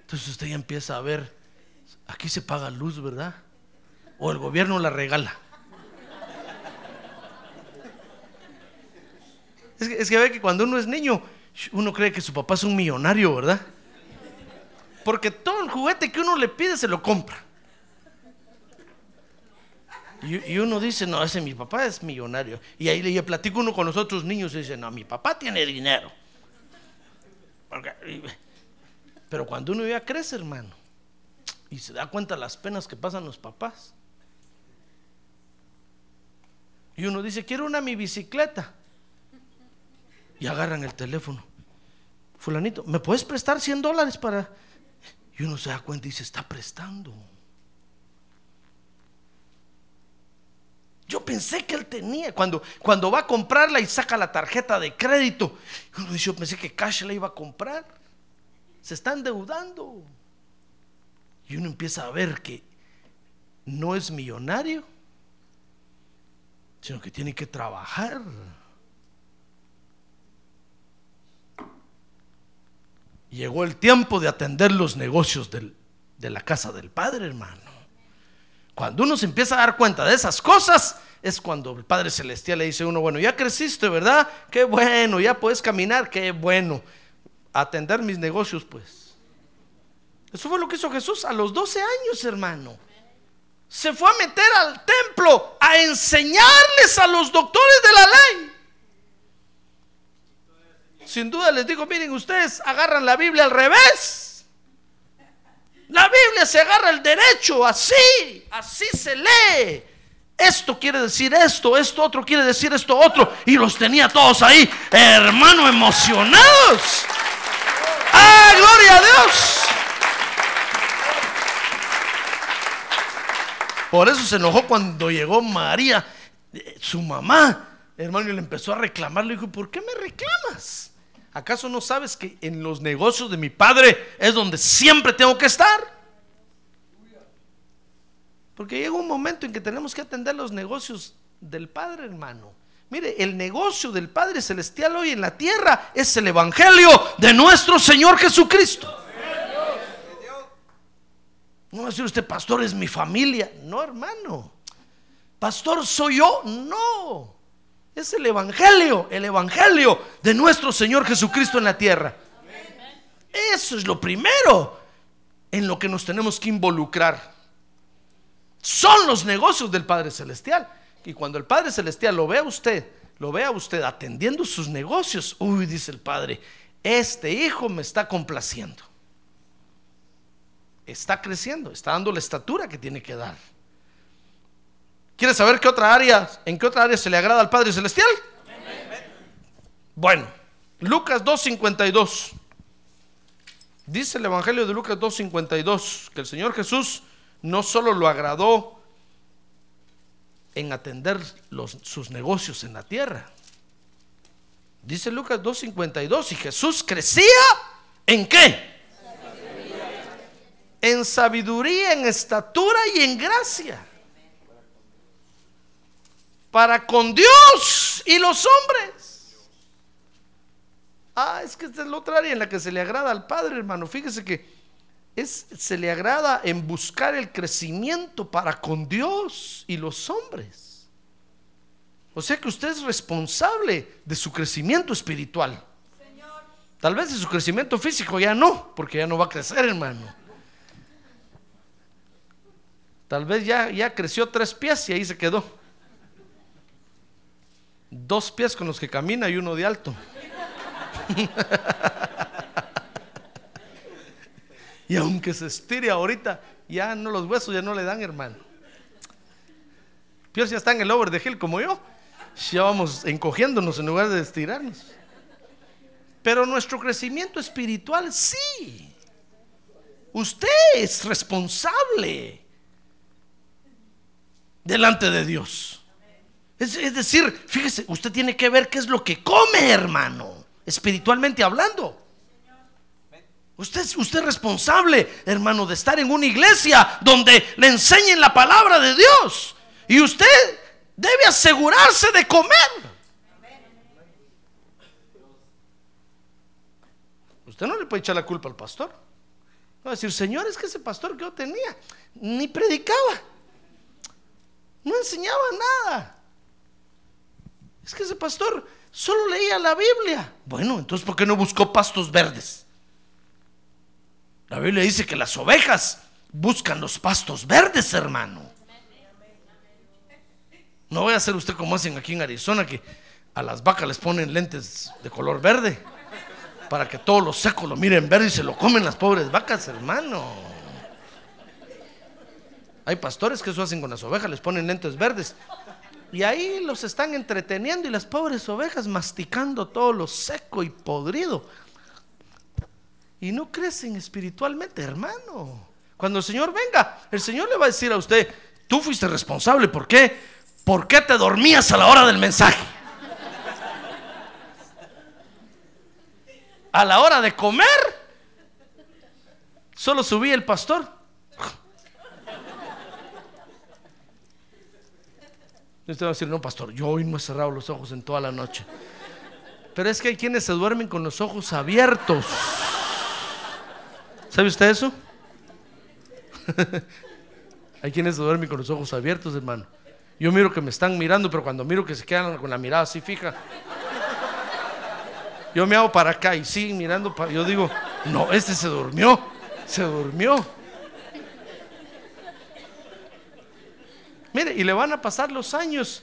Entonces usted ya empieza a ver, aquí se paga luz, ¿verdad? O el gobierno la regala. Es que, es que ve que cuando uno es niño, uno cree que su papá es un millonario, ¿verdad? Porque todo el juguete que uno le pide se lo compra. Y, uno dice, no, ese mi papá es millonario. Y ahí le platico uno con los otros niños y dice, no, mi papá tiene dinero. Pero cuando uno ya crece, hermano, y se da cuenta las penas que pasan los papás, y uno dice, quiero una mi bicicleta. Y agarran el teléfono. Fulanito, ¿me puedes prestar 100 dólares para...? Y uno se da cuenta y se está prestando. Yo pensé que él tenía. Cuando, cuando va a comprarla y saca la tarjeta de crédito, uno dice, yo pensé que Cash la iba a comprar. Se está endeudando. Y uno empieza a ver que no es millonario, sino que tiene que trabajar. Llegó el tiempo de atender los negocios de la casa del Padre, hermano. Cuando uno se empieza a dar cuenta de esas cosas, es cuando el Padre Celestial le dice a uno, bueno, ya creciste, ¿verdad? Qué bueno, ya puedes caminar, qué bueno. Atender mis negocios, pues. Eso fue lo que hizo Jesús a los 12 años, hermano. Se fue a meter al templo a enseñarles a los doctores de la ley. Sin duda les digo, miren, ustedes agarran la Biblia al revés. La Biblia se agarra el derecho, así, así se lee. Esto quiere decir esto, esto otro quiere decir esto otro. Y los tenía todos ahí, hermano, emocionados. ¡Ah, gloria a Dios! Por eso se enojó cuando llegó María, su mamá. Hermano, y le empezó a reclamar. Le dijo, ¿por qué me reclamas? ¿Acaso no sabes que en los negocios de mi padre es donde siempre tengo que estar? Porque llega un momento en que tenemos que atender los negocios del Padre, hermano. Mire, el negocio del Padre Celestial hoy en la tierra es el Evangelio de nuestro Señor Jesucristo. No va a decir usted, pastor, es mi familia. No, hermano. Pastor, soy yo. No. Es el Evangelio, el Evangelio de nuestro Señor Jesucristo en la tierra. Eso es lo primero en lo que nos tenemos que involucrar. Son los negocios del Padre Celestial. Y cuando el Padre Celestial lo vea usted, lo vea usted atendiendo sus negocios, uy, dice el Padre, este hijo me está complaciendo. Está creciendo, está dando la estatura que tiene que dar. ¿Quieres saber qué otra área, en qué otra área se le agrada al Padre Celestial? Bueno, Lucas 2.52. Dice el Evangelio de Lucas 2.52 que el Señor Jesús no solo lo agradó en atender sus negocios en la tierra. Dice Lucas 2.52 y Jesús crecía en qué? En sabiduría, en estatura y en gracia para con Dios y los hombres. Ah, es que esta es la otra área en la que se le agrada al Padre, hermano. Fíjese que es, se le agrada en buscar el crecimiento para con Dios y los hombres. O sea que usted es responsable de su crecimiento espiritual. Tal vez de su crecimiento físico ya no, porque ya no va a crecer, hermano. Tal vez ya, ya creció tres pies y ahí se quedó dos pies con los que camina y uno de alto. y aunque se estire ahorita, ya no los huesos ya no le dan, hermano. Pierce ya está en el over de hill como yo. Ya vamos encogiéndonos en lugar de estirarnos. Pero nuestro crecimiento espiritual sí. Usted es responsable delante de Dios. Es, es, decir, fíjese, usted tiene que ver qué es lo que come, hermano, espiritualmente hablando. Usted, usted es responsable, hermano, de estar en una iglesia donde le enseñen la palabra de Dios. Y usted debe asegurarse de comer. Usted no le puede echar la culpa al pastor. Va a decir, Señor, es que ese pastor que yo tenía ni predicaba, no enseñaba nada. Es que ese pastor solo leía la Biblia. Bueno, entonces, ¿por qué no buscó pastos verdes? La Biblia dice que las ovejas buscan los pastos verdes, hermano. No voy a hacer usted como hacen aquí en Arizona, que a las vacas les ponen lentes de color verde para que todos los secos lo miren verde y se lo comen las pobres vacas, hermano. Hay pastores que eso hacen con las ovejas, les ponen lentes verdes. Y ahí los están entreteniendo y las pobres ovejas masticando todo lo seco y podrido. Y no crecen espiritualmente, hermano. Cuando el Señor venga, el Señor le va a decir a usted, tú fuiste responsable, ¿por qué? ¿Por qué te dormías a la hora del mensaje? A la hora de comer, solo subía el pastor. Usted va a decir, no, pastor, yo hoy no he cerrado los ojos en toda la noche. Pero es que hay quienes se duermen con los ojos abiertos. ¿Sabe usted eso? hay quienes se duermen con los ojos abiertos, hermano. Yo miro que me están mirando, pero cuando miro que se quedan con la mirada así fija, yo me hago para acá y siguen mirando. Yo digo, no, este se durmió, se durmió. Mire, y le van a pasar los años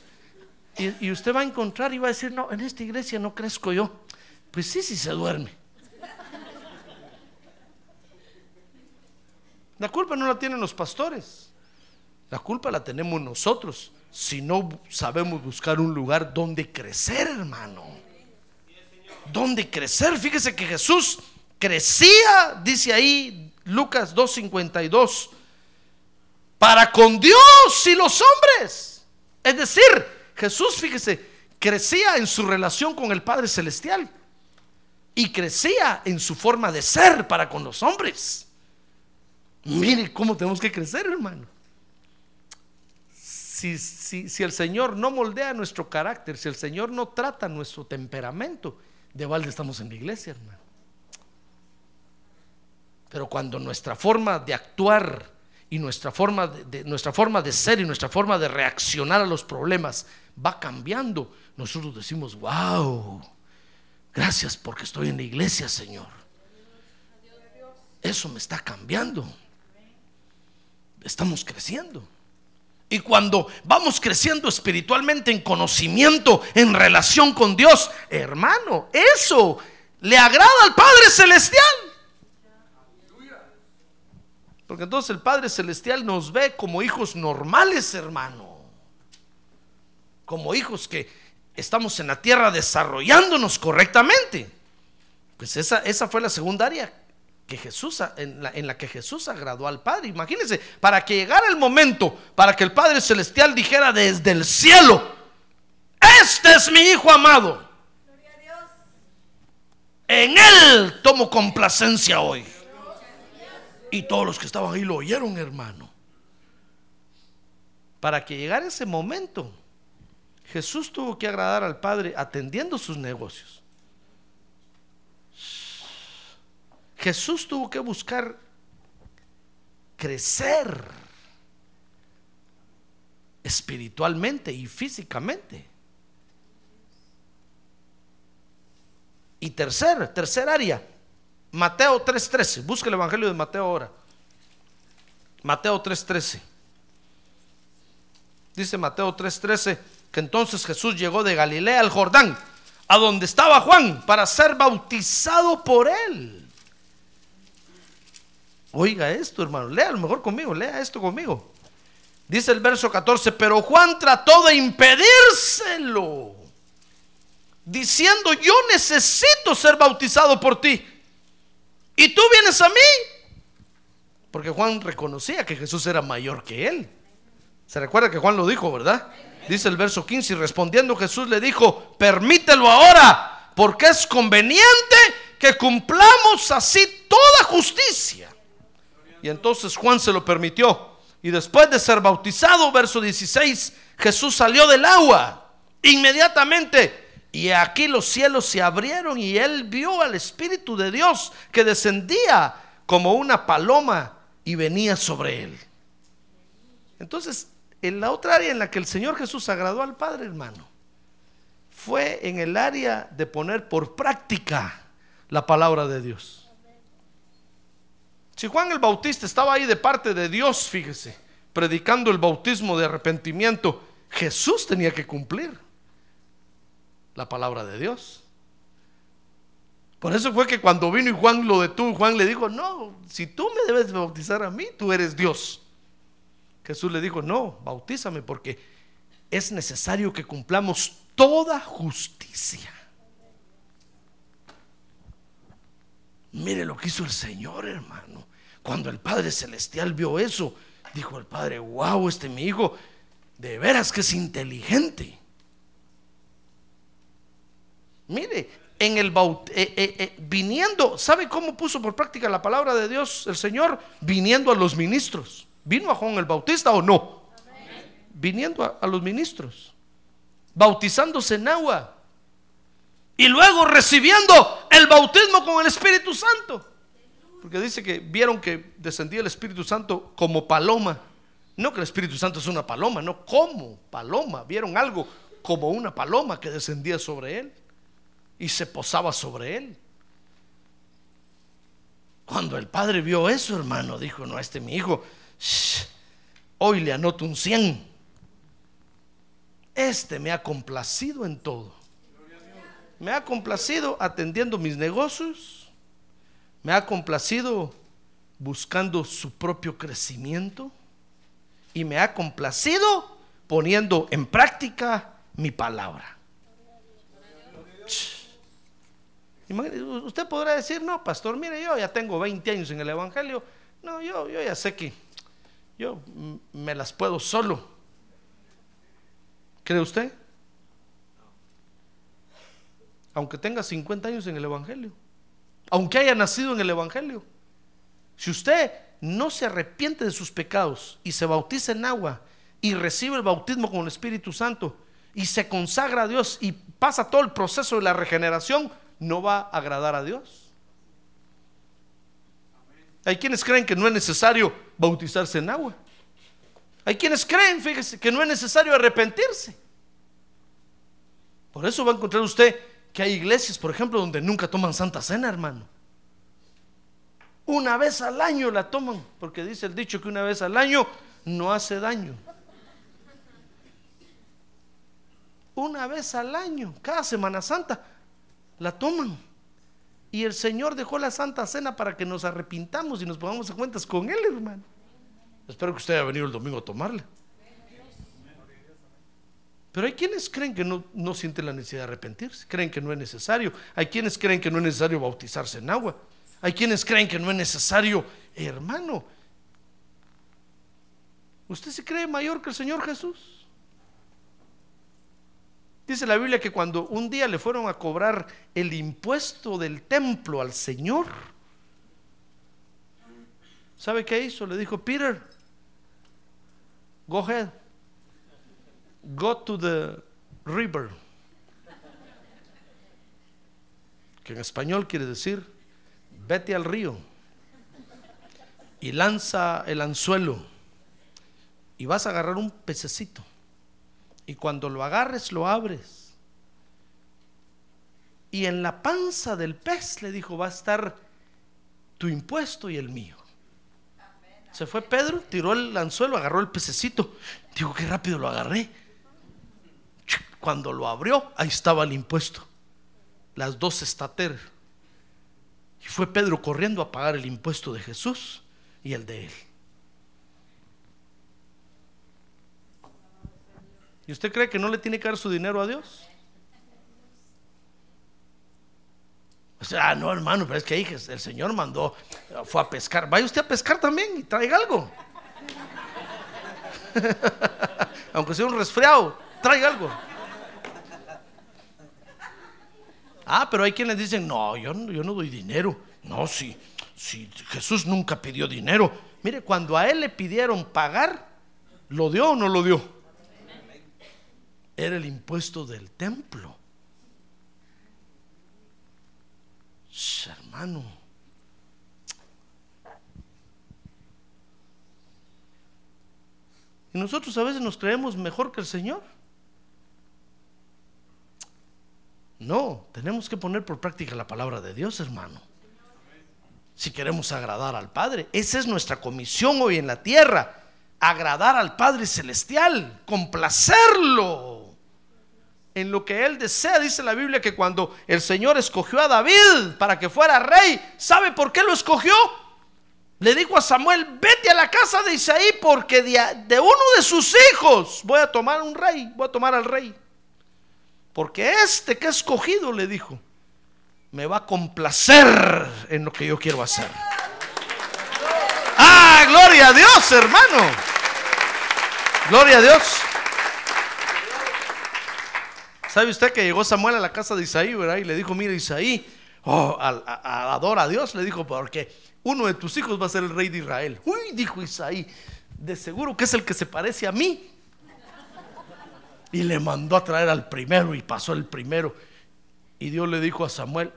y, usted va a encontrar y va a decir, no, en esta iglesia no crezco yo. Pues sí, sí se duerme. La culpa no la tienen los pastores, la culpa la tenemos nosotros si no sabemos buscar un lugar donde crecer, hermano. Donde crecer. Fíjese que Jesús crecía, dice ahí Lucas 2.52, para con Dios y los hombres. Es decir, Jesús, fíjese, crecía en su relación con el Padre Celestial y crecía en su forma de ser para con los hombres. Mire cómo tenemos que crecer, hermano. Si, si, si, el Señor no moldea nuestro carácter, si el Señor no trata nuestro temperamento, de balde estamos en la iglesia, hermano. Pero cuando nuestra forma de actuar y nuestra forma de, nuestra forma de ser y nuestra forma de reaccionar a los problemas va cambiando, nosotros decimos, wow, gracias porque estoy en la iglesia, Señor. Eso me está cambiando. Estamos creciendo. Y cuando vamos creciendo espiritualmente en conocimiento, en relación con Dios, hermano, eso le agrada al Padre Celestial. Porque entonces el Padre Celestial nos ve como hijos normales, hermano. Como hijos que estamos en la tierra desarrollándonos correctamente. Pues esa, esa fue la segunda área que Jesús, en la, en la, que Jesús agradó al Padre. Imagínense, para que llegara el momento, para que el Padre Celestial dijera desde el cielo, este es mi Hijo amado. En Él tomo complacencia hoy. Y todos los que estaban ahí lo oyeron, hermano. Para que llegara ese momento, Jesús tuvo que agradar al Padre atendiendo sus negocios. Jesús tuvo que buscar crecer espiritualmente y físicamente. Y tercer, tercer área, Mateo 3:13. Busca el Evangelio de Mateo ahora. Mateo 3:13. Dice Mateo 3:13 que entonces Jesús llegó de Galilea al Jordán, a donde estaba Juan, para ser bautizado por él. Oiga esto, hermano. Lea lo mejor conmigo. Lea esto conmigo. Dice el verso 14, pero Juan trató de impedírselo, diciendo, yo necesito ser bautizado por ti. Y tú vienes a mí. Porque Juan reconocía que Jesús era mayor que él. Se recuerda que Juan lo dijo, ¿verdad? Dice el verso 15, y respondiendo Jesús le dijo, permítelo ahora, porque es conveniente que cumplamos así toda justicia. Y entonces Juan se lo permitió. Y después de ser bautizado, verso 16, Jesús salió del agua inmediatamente. Y aquí los cielos se abrieron y él vio al Espíritu de Dios que descendía como una paloma y venía sobre él. Entonces, en la otra área en la que el Señor Jesús agradó al Padre, hermano, fue en el área de poner por práctica la palabra de Dios. Si Juan el Bautista estaba ahí de parte de Dios, fíjese, predicando el bautismo de arrepentimiento, Jesús tenía que cumplir la palabra de Dios. Por eso fue que cuando vino y Juan lo detuvo, Juan le dijo, no, si tú me debes bautizar a mí, tú eres Dios. Jesús le dijo, no, bautízame porque es necesario que cumplamos toda justicia. Mire lo que hizo el Señor, hermano. Cuando el Padre Celestial vio eso, dijo el Padre, wow, este mi hijo, de veras que es inteligente. Mire, en el baut eh, eh, eh, viniendo, ¿sabe cómo puso por práctica la palabra de Dios el Señor? Viniendo a los ministros. ¿Vino a Juan el Bautista o no? Viniendo a, a los ministros, bautizándose en agua y luego recibiendo el bautismo con el Espíritu Santo. Porque dice que vieron que descendía el Espíritu Santo como paloma. No que el Espíritu Santo es una paloma, no como paloma. Vieron algo como una paloma que descendía sobre él y se posaba sobre él. Cuando el padre vio eso, hermano, dijo, no, este mi hijo, hoy le anoto un 100. Este me ha complacido en todo. Me ha complacido atendiendo mis negocios. Me ha complacido buscando su propio crecimiento. Y me ha complacido poniendo en práctica mi palabra. Usted podrá decir, no, pastor, mire, yo ya tengo 20 años en el Evangelio. No, yo, yo ya sé que yo me las puedo solo. ¿Cree usted? Aunque tenga 50 años en el Evangelio. Aunque haya nacido en el Evangelio. Si usted no se arrepiente de sus pecados y se bautiza en agua y recibe el bautismo con el Espíritu Santo y se consagra a Dios y pasa todo el proceso de la regeneración, no va a agradar a Dios. Hay quienes creen que no es necesario bautizarse en agua. Hay quienes creen, fíjese, que no es necesario arrepentirse. Por eso va a encontrar usted que hay iglesias, por ejemplo, donde nunca toman Santa Cena, hermano. Una vez al año la toman, porque dice el dicho que una vez al año no hace daño. Una vez al año, cada Semana Santa, la toman. Y el Señor dejó la Santa Cena para que nos arrepintamos y nos pongamos a cuentas con Él, hermano. Espero que usted haya venido el domingo a tomarla. Pero hay quienes creen que no, no sienten la necesidad de arrepentirse, creen que no es necesario. Hay quienes creen que no es necesario bautizarse en agua. Hay quienes creen que no es necesario, hermano. ¿Usted se cree mayor que el Señor Jesús? Dice la Biblia que cuando un día le fueron a cobrar el impuesto del templo al Señor, ¿sabe qué hizo? Le dijo, Peter, go ahead, go to the river, que en español quiere decir, vete al río y lanza el anzuelo y vas a agarrar un pececito y cuando lo agarres, lo abres. Y en la panza del pez le dijo, va a estar tu impuesto y el mío. Se fue Pedro, tiró el anzuelo, agarró el pececito. Digo, qué rápido lo agarré. Cuando lo abrió, ahí estaba el impuesto. Las dos estater. Y fue Pedro corriendo a pagar el impuesto de Jesús y el de él. ¿Y usted cree que no le tiene que dar su dinero a Dios? O sea, ah, no, hermano, pero es que ahí el Señor mandó, fue a pescar. Vaya usted a pescar también y traiga algo. Aunque sea un resfriado, traiga algo. Ah, pero hay quienes dicen, no, yo, yo no doy dinero. No, si, si Jesús nunca pidió dinero. Mire, cuando a él le pidieron pagar, ¿lo dio o no lo dio? Era el impuesto del templo. hermano. Y nosotros a veces nos creemos mejor que el Señor. No, tenemos que poner por práctica la palabra de Dios, hermano. Si queremos agradar al Padre, esa es nuestra comisión hoy en la tierra, agradar al Padre Celestial, complacerlo en lo que Él desea. Dice la Biblia que cuando el Señor escogió a David para que fuera rey, ¿sabe por qué lo escogió? Le dijo a Samuel, vete a la casa de Isaí porque de, uno de sus hijos voy a tomar un rey, voy a tomar al rey. Porque este que he escogido, le dijo, me va a complacer en lo que yo quiero hacer. Ah, gloria a Dios, hermano. Gloria a Dios. ¿Sabe usted que llegó Samuel a la casa de Isaí, ¿verdad? Y le dijo, mira Isaí, oh, adora a Dios, le dijo, porque uno de tus hijos va a ser el rey de Israel. Uy, dijo Isaí, de seguro que es el que se parece a mí. Y le mandó a traer al primero y pasó el primero. Y Dios le dijo a Samuel,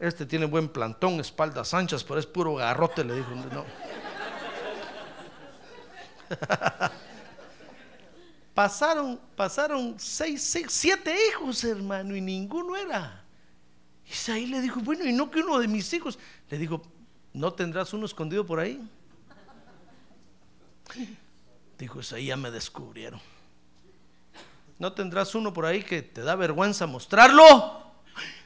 este tiene buen plantón, espaldas anchas, pero es puro garrote, le dijo. No. pasaron, pasaron seis, seis, siete hijos, hermano, y ninguno era. Isaí le dijo, bueno, y no que uno de mis hijos. Le dijo, ¿no tendrás uno escondido por ahí? Dijo, ahí ya me descubrieron. ¿No tendrás uno por ahí que te da vergüenza mostrarlo?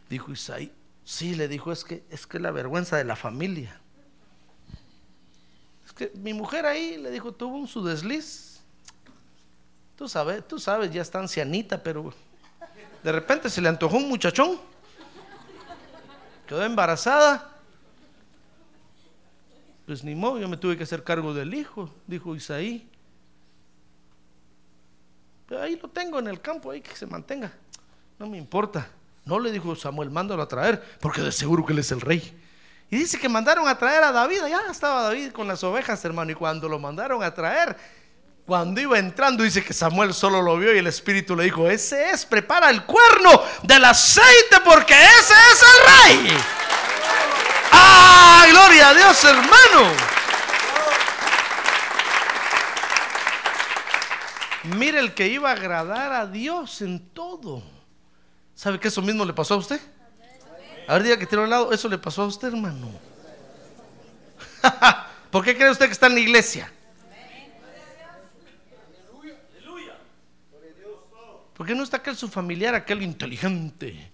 Dijo Isaí. Sí, le dijo, es que es que la vergüenza de la familia. Es que mi mujer ahí, le dijo, tuvo un su desliz. Tú sabes, tú sabes, ya está ancianita, pero de repente se le antojó un muchachón. Quedó embarazada. Pues ni modo, yo me tuve que hacer cargo del hijo, dijo Isaí ahí lo tengo en el campo, ahí que se mantenga. No me importa. No le dijo Samuel, mándalo a traer, porque de seguro que él es el rey. Y dice que mandaron a traer a David, ya estaba David con las ovejas, hermano, y cuando lo mandaron a traer, cuando iba entrando, dice que Samuel solo lo vio y el Espíritu le dijo, ese es, prepara el cuerno del aceite porque ese es el rey. ¡Ah, gloria a Dios, hermano! Mire el que iba a agradar a Dios en todo. ¿Sabe que eso mismo le pasó a usted? A ver, diga que tiene al lado, eso le pasó a usted, hermano. ¿Por qué cree usted que está en la iglesia? ¿Por qué no está aquel su familiar, aquel inteligente?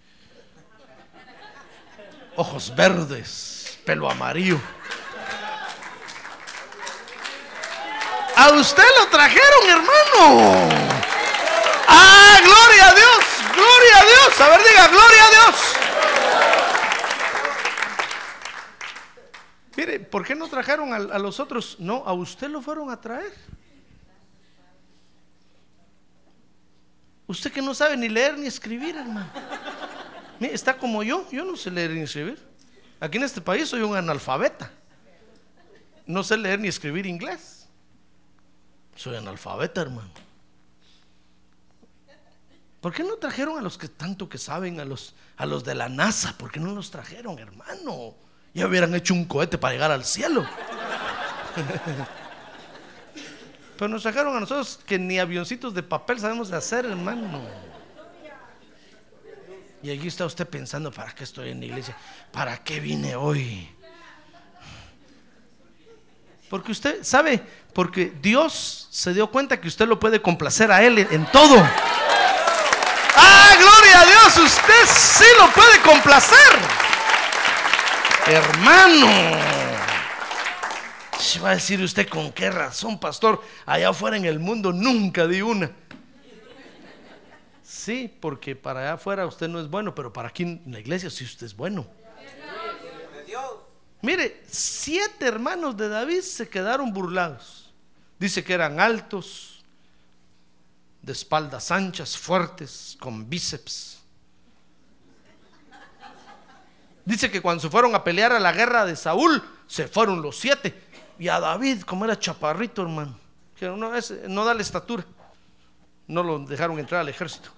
Ojos verdes, pelo amarillo. A usted lo trajeron, hermano. Ah, gloria a Dios, gloria a Dios. A ver, diga, gloria a Dios. Mire, ¿por qué no trajeron a, los otros? No, a usted lo fueron a traer. Usted que no sabe ni leer ni escribir, hermano. Mire, está como yo, yo no sé leer ni escribir. Aquí en este país soy un analfabeta. No sé leer ni escribir inglés. Soy analfabeta, hermano. ¿Por qué no trajeron a los que tanto que saben, a los, a los de la NASA? ¿Por qué no los trajeron, hermano? Ya hubieran hecho un cohete para llegar al cielo. Pero nos trajeron a nosotros que ni avioncitos de papel sabemos hacer, hermano. Y aquí está usted pensando, ¿para qué estoy en la iglesia? ¿Para qué vine hoy? Porque usted sabe, porque Dios se dio cuenta que usted lo puede complacer a Él en todo. ¡Ah, gloria a Dios! Usted sí lo puede complacer. Hermano. Va a decir usted con qué razón, pastor. Allá afuera en el mundo nunca di una. Sí, porque para allá afuera usted no es bueno, pero para aquí en la iglesia sí usted es bueno. Mire, siete hermanos de David se quedaron burlados. Dice que eran altos, de espaldas anchas, fuertes, con bíceps. Dice que cuando se fueron a pelear a la guerra de Saúl, se fueron los siete. Y a David, como era chaparrito, hermano, que no, ese no da la estatura, no lo dejaron entrar al ejército.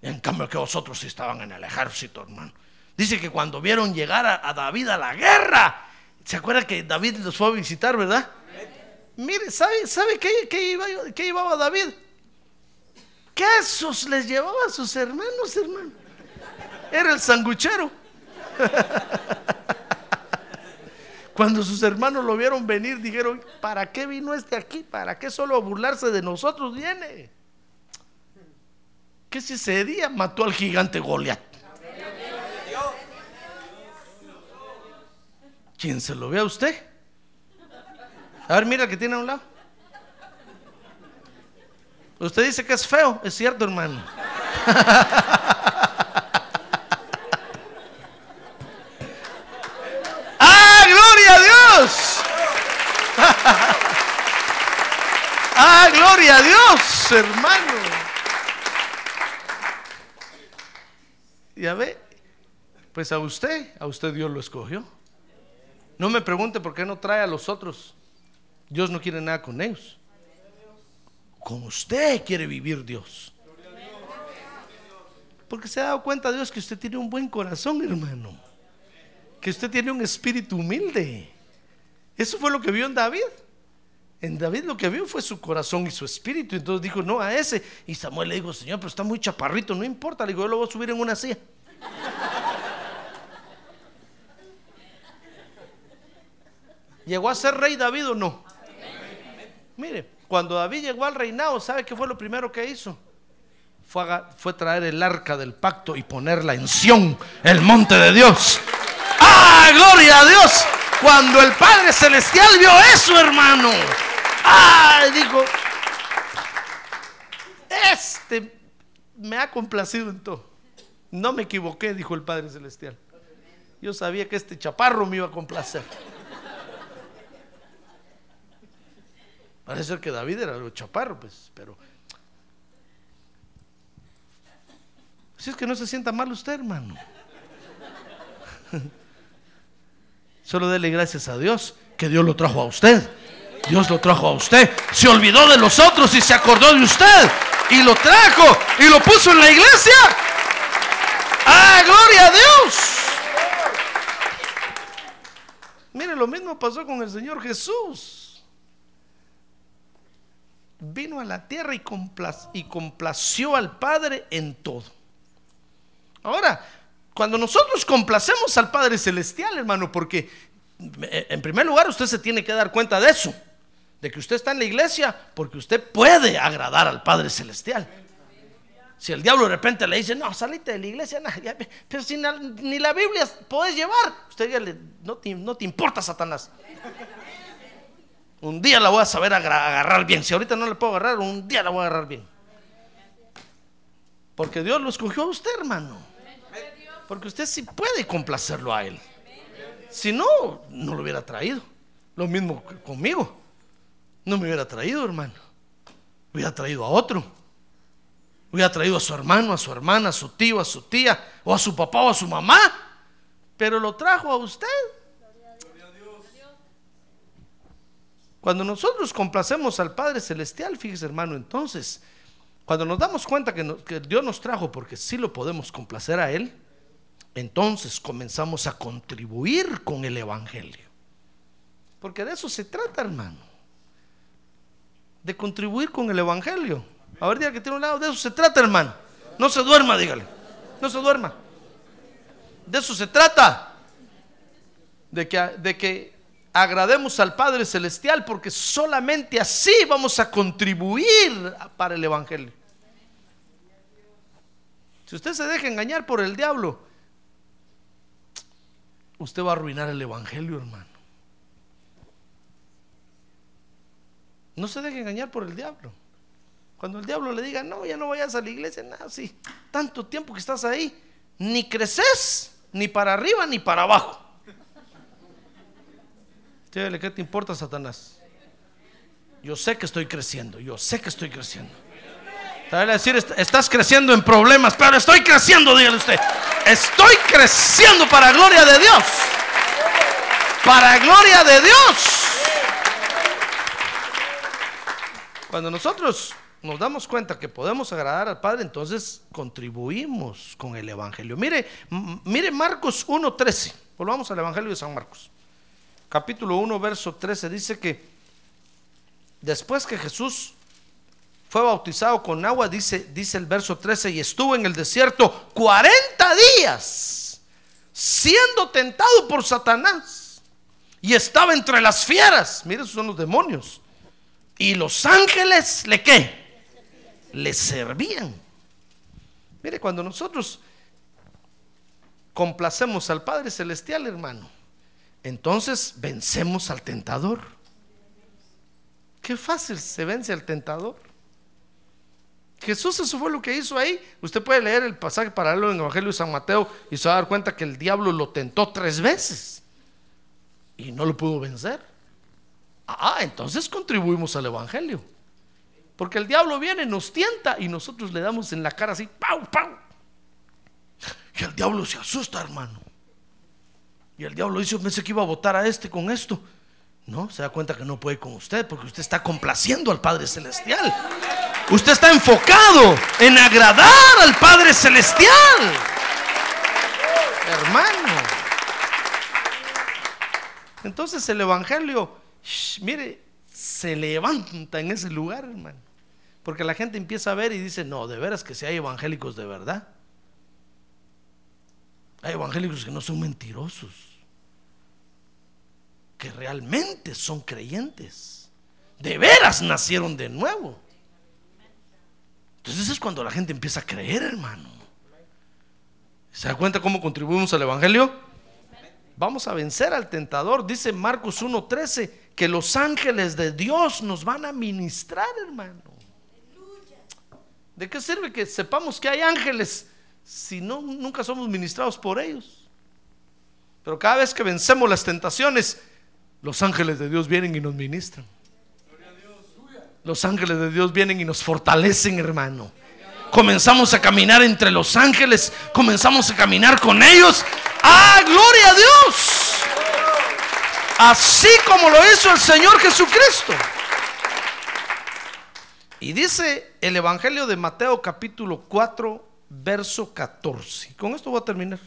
En cambio que vosotros estaban en el ejército, hermano. Dice que cuando vieron llegar a, a David a la guerra, ¿se acuerda que David los fue a visitar, verdad? Mire, ¿sabe, sabe qué, qué iba- qué llevaba David? Quesos les llevaba a sus hermanos, hermano. Era el sanguchero. Cuando sus hermanos lo vieron venir, dijeron, ¿para qué vino este aquí? ¿Para qué solo a burlarse de nosotros viene? ¿Qué si ese día mató al gigante Goliat? ¿Quién se lo ve a usted? A ver, mira que tiene a un lado. Usted dice que es feo, es cierto, hermano. ¡Ah, gloria a Dios! ¡Ah, gloria a Dios, hermano! Ya ve, pues a usted, a usted Dios lo escogió. No me pregunte por qué no trae a los otros. Dios no quiere nada con ellos. Con usted quiere vivir Dios. Porque se ha dado cuenta Dios que usted tiene un buen corazón, hermano. Que usted tiene un espíritu humilde. Eso fue lo que vio en David. En David lo que vio fue su corazón y su espíritu. Entonces dijo, no a ese. Y Samuel le dijo, Señor, pero está muy chaparrito, no importa. Le dijo, yo lo voy a subir en una silla. ¿Llegó a ser rey David o no? Mire, cuando David llegó al reinado, ¿sabe qué fue lo primero que hizo? Fue, fue traer el arca del pacto y ponerla en Sión, el monte de Dios. ¡Ah, gloria a Dios! Cuando el Padre Celestial vio eso, hermano. ¡Ah! Dijo, este me ha complacido en todo. No me equivoqué, dijo el Padre Celestial. Yo sabía que este chaparro me iba a complacer. Parece ser que David era algo chaparro, pues, pero. Si es que no se sienta mal usted, hermano. Solo dele gracias a Dios que Dios lo trajo a usted. Dios lo trajo a usted. Se olvidó de los otros y se acordó de usted. Y lo trajo y lo puso en la iglesia. ¡Ah, gloria a Dios! Mire, lo mismo pasó con el Señor Jesús. Vino a la tierra y, y complació al Padre en todo. Ahora, cuando nosotros complacemos al Padre Celestial, hermano, porque eh, en primer lugar usted se tiene que dar cuenta de eso, de que usted está en la iglesia porque usted puede agradar al Padre Celestial. Si el diablo de repente le dice, no, salite de la iglesia, no, pero si ni la Biblia podés llevar, usted dígale, no te, no te importa, Satanás. Un día la voy a saber agarrar bien. Si ahorita no la puedo agarrar, un día la voy a agarrar bien. Porque Dios lo escogió a usted, hermano. Porque usted sí puede complacerlo a Él. Si no, no lo hubiera traído. Lo mismo conmigo. No me hubiera traído, hermano. Hubiera traído a otro. Hubiera traído a su hermano, a su hermana, a su tío, a su tía, o a su papá o a su mamá. Pero lo trajo a usted. Cuando nosotros complacemos al Padre Celestial, fíjese hermano, entonces, cuando nos damos cuenta que, que Dios nos trajo porque sí lo podemos complacer a Él, entonces comenzamos a contribuir con el Evangelio. Porque de eso se trata, hermano. De contribuir con el Evangelio. A ver, diga que tiene un lado, de eso se trata, hermano. No se duerma, dígale. No se duerma. De eso se trata. De que, de que agrademos al Padre Celestial porque solamente así vamos a contribuir para el Evangelio. Si usted se deja engañar por el diablo, usted va a arruinar el Evangelio, hermano. No se deje engañar por el diablo. Cuando el diablo le diga, no, ya no vayas a la iglesia, nada, sí, tanto tiempo que estás ahí, ni creces, ni para arriba, ni para abajo. ¿qué te importa, Satanás? Yo sé que estoy creciendo, yo sé que estoy creciendo. Decir, "Est- estás creciendo en problemas, pero estoy creciendo, dígale usted. Estoy creciendo para gloria de Dios. Para gloria de Dios. Cuando nosotros nos damos cuenta que podemos agradar al Padre, entonces contribuimos con el Evangelio. Mire, mire Marcos 1.13. Volvamos al Evangelio de San Marcos. Capítulo 1, verso 13 dice que después que Jesús fue bautizado con agua, dice, dice el verso 13, y estuvo en el desierto 40 días siendo tentado por Satanás. Y estaba entre las fieras. Mire, esos son los demonios. Y los ángeles, ¿le qué? Le servían. Mire, cuando nosotros complacemos al Padre Celestial, hermano, entonces vencemos al tentador. Qué fácil se vence al tentador. Jesús eso fue lo que hizo ahí. Usted puede leer el pasaje paralelo en el Evangelio de San Mateo y se va a dar cuenta que el diablo lo tentó tres veces y no lo pudo vencer. Ah, entonces contribuimos al Evangelio. Porque el diablo viene, nos tienta y nosotros le damos en la cara así, ¡pau, pau! Y el diablo se asusta, hermano. Y el diablo dice, pensé que iba a votar a este con esto. No, se da cuenta que no puede con usted porque usted está complaciendo al Padre Celestial. Usted está enfocado en agradar al Padre Celestial. Hermano. Entonces el Evangelio, mire, se levanta en ese lugar, hermano. Porque la gente empieza a ver y dice, no, de veras que si hay evangélicos de verdad. Hay evangélicos que no son mentirosos. Que realmente son creyentes. De veras nacieron de nuevo. Entonces es cuando la gente empieza a creer, hermano. ¿Se da cuenta cómo contribuimos al Evangelio? Vamos a vencer al tentador. Dice Marcos 1.13 que los ángeles de Dios nos van a ministrar, hermano. ¿De qué sirve que sepamos que hay ángeles si no nunca somos ministrados por ellos? Pero cada vez que vencemos las tentaciones, los ángeles de Dios vienen y nos ministran. Los ángeles de Dios vienen y nos fortalecen, hermano. Comenzamos a caminar entre los ángeles, comenzamos a caminar con ellos. ¡Ah, gloria a Dios! Así como lo hizo el Señor Jesucristo. Y dice el Evangelio de Mateo capítulo 4, verso 14. Con esto voy a terminar.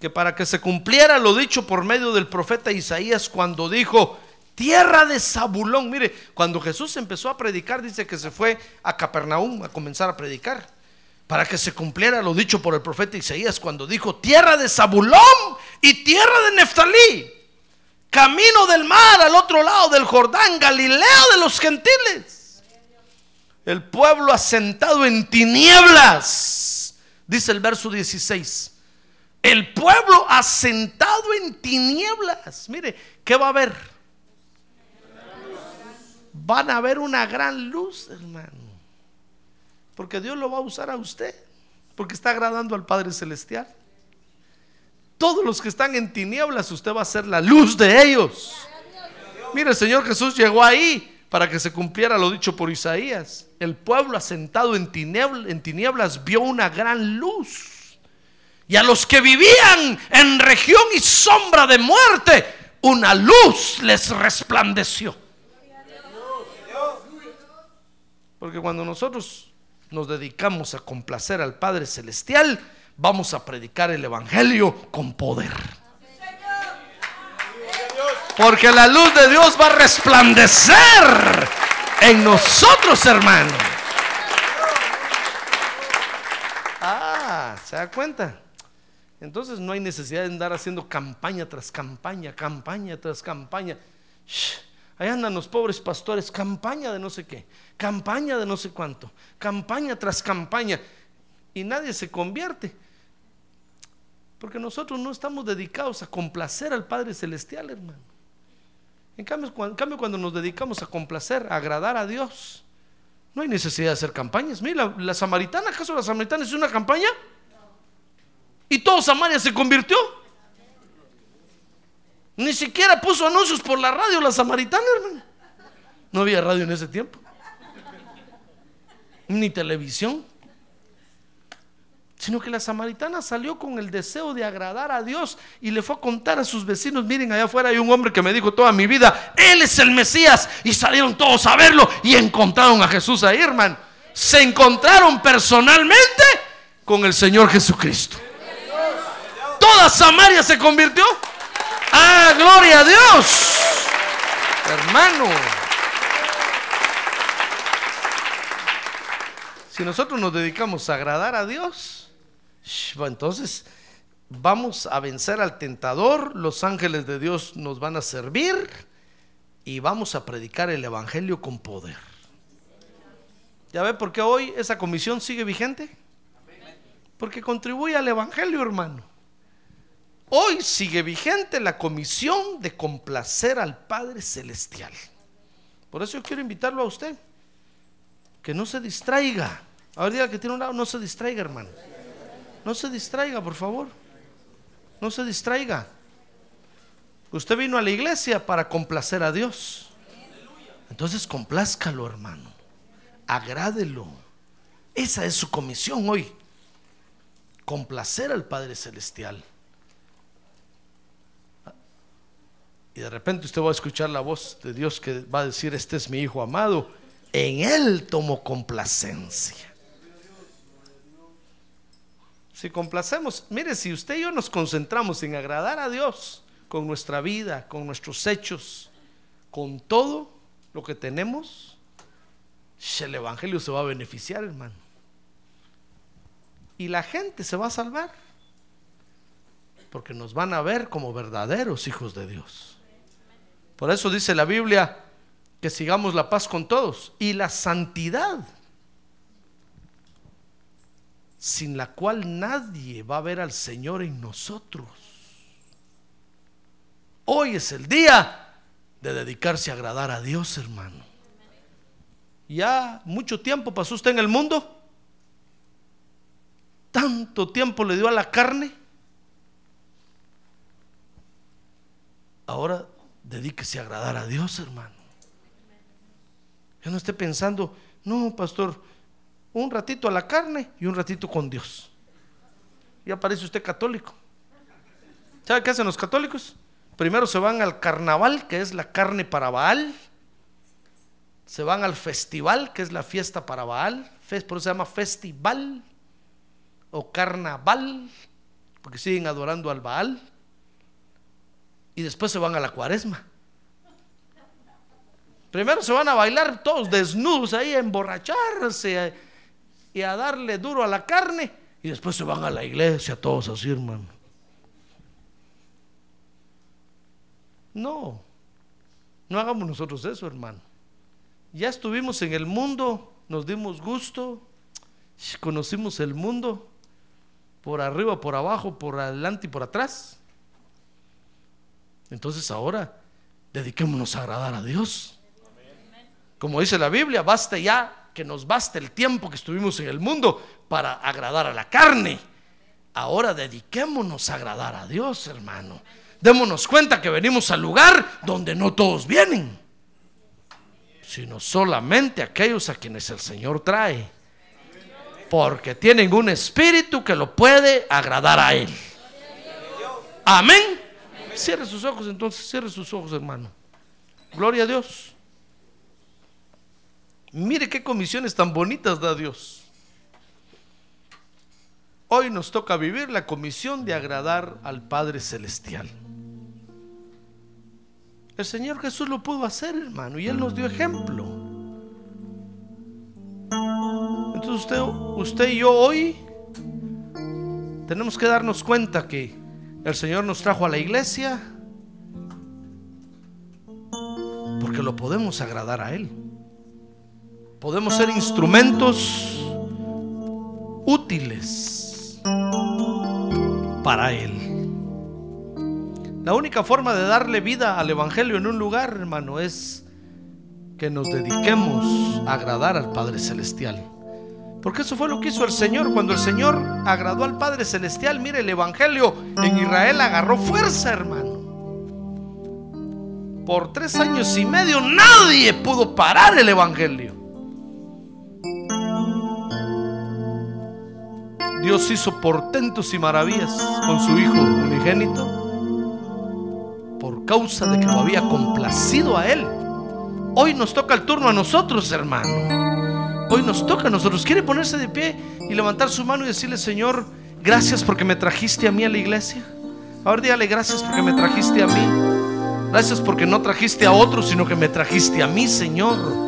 Que para que se cumpliera lo dicho por medio del profeta Isaías cuando dijo, tierra de Zabulón. Mire, cuando Jesús empezó a predicar, dice que se fue a Capernaum a comenzar a predicar. Para que se cumpliera lo dicho por el profeta Isaías cuando dijo, tierra de Zabulón y tierra de Neftalí. Camino del mar al otro lado del Jordán, Galilea de los gentiles. El pueblo asentado en tinieblas, dice el verso 16. El pueblo asentado en tinieblas. Mire, ¿qué va a haber? Van a ver una gran luz, hermano. Porque Dios lo va a usar a usted. Porque está agradando al Padre Celestial. Todos los que están en tinieblas, usted va a ser la luz de ellos. Mire, el Señor Jesús llegó ahí para que se cumpliera lo dicho por Isaías. El pueblo asentado en tinieblas, en tinieblas vio una gran luz. Y a los que vivían en región y sombra de muerte, una luz les resplandeció. Porque cuando nosotros nos dedicamos a complacer al Padre Celestial, vamos a predicar el Evangelio con poder. Porque la luz de Dios va a resplandecer en nosotros, hermano. Ah, ¿se da cuenta? Entonces no hay necesidad de andar haciendo campaña tras campaña, campaña tras campaña. Shh, Ahí andan los pobres pastores, campaña de no sé qué, campaña de no sé cuánto, campaña tras campaña. Y nadie se convierte. Porque nosotros no estamos dedicados a complacer al Padre Celestial, hermano. En cambio, cuando, nos dedicamos a complacer, a agradar a Dios, no hay necesidad de hacer campañas. Mira, la, la samaritana, ¿acaso la samaritana es una campaña? Y todo Samaria se convirtió. Ni siquiera puso anuncios por la radio la samaritana, hermano. No había radio en ese tiempo. Ni televisión. Sino que la samaritana salió con el deseo de agradar a Dios y le fue a contar a sus vecinos, miren, allá afuera hay un hombre que me dijo toda mi vida, Él es el Mesías. Y salieron todos a verlo y encontraron a Jesús ahí, hermano. Se encontraron personalmente con el Señor Jesucristo. Toda Samaria se convirtió. Ah, gloria a Dios. Hermano. Si nosotros nos dedicamos a agradar a Dios, entonces vamos a vencer al tentador, los ángeles de Dios nos van a servir y vamos a predicar el Evangelio con poder. ¿Ya ve por qué hoy esa comisión sigue vigente? Porque contribuye al Evangelio, hermano. Hoy sigue vigente la comisión de complacer al Padre Celestial. Por eso yo quiero invitarlo a usted, que no se distraiga. Ahora que tiene un lado, no se distraiga, hermano. No se distraiga, por favor. No se distraiga. Usted vino a la iglesia para complacer a Dios. Entonces complázcalo, hermano. Agrádelo. Esa es su comisión hoy. Complacer al Padre Celestial. Y de repente usted va a escuchar la voz de Dios que va a decir, este es mi Hijo amado. En Él tomo complacencia. Si complacemos, mire, si usted y yo nos concentramos en agradar a Dios con nuestra vida, con nuestros hechos, con todo lo que tenemos, el Evangelio se va a beneficiar, hermano. Y la gente se va a salvar. Porque nos van a ver como verdaderos hijos de Dios. Por eso dice la Biblia que sigamos la paz con todos y la santidad, sin la cual nadie va a ver al Señor en nosotros. Hoy es el día de dedicarse a agradar a Dios, hermano. Ya mucho tiempo pasó usted en el mundo. Tanto tiempo le dio a la carne. Ahora dedíquese a agradar a Dios, hermano. Ya no esté pensando, no, pastor, un ratito a la carne y un ratito con Dios. Y aparece usted católico. ¿Sabe qué hacen los católicos? Primero se van al carnaval, que es la carne para Baal. Se van al festival, que es la fiesta para Baal. Por eso se llama festival o carnaval, porque siguen adorando al Baal y después se van a la cuaresma. Primero se van a bailar todos desnudos ahí, a emborracharse y a darle duro a la carne. Y después se van a la iglesia todos así, hermano. No, no hagamos nosotros eso, hermano. Ya estuvimos en el mundo, nos dimos gusto, conocimos el mundo por arriba, por abajo, por adelante y por atrás. Entonces ahora dediquémonos a agradar a Dios. Como dice la Biblia, basta ya que nos baste el tiempo que estuvimos en el mundo para agradar a la carne. Ahora dediquémonos a agradar a Dios, hermano. Démonos cuenta que venimos al lugar donde no todos vienen, sino solamente aquellos a quienes el Señor trae. Porque tienen un espíritu que lo puede agradar a Él. Amén. Cierre sus ojos entonces, cierre sus ojos, hermano. Gloria a Dios. Mire qué comisiones tan bonitas da Dios. Hoy nos toca vivir la comisión de agradar al Padre Celestial. El Señor Jesús lo pudo hacer, hermano, y Él nos dio ejemplo. Entonces usted, usted y yo hoy tenemos que darnos cuenta que el Señor nos trajo a la iglesia porque lo podemos agradar a Él. Podemos ser instrumentos útiles para Él. La única forma de darle vida al Evangelio en un lugar, hermano, es que nos dediquemos a agradar al Padre Celestial. Porque eso fue lo que hizo el Señor. Cuando el Señor agradó al Padre Celestial, mire, el Evangelio en Israel agarró fuerza, hermano. Por tres años y medio nadie pudo parar el Evangelio. Dios hizo portentos y maravillas con su Hijo unigénito por causa de que lo había complacido a Él. Hoy nos toca el turno a nosotros, hermano. Hoy nos toca a nosotros. ¿Quiere ponerse de pie y levantar su mano y decirle, Señor, gracias porque me trajiste a mí a la iglesia? Ahora dígale gracias porque me trajiste a mí. Gracias porque no trajiste a otros, sino que me trajiste a mí, Señor.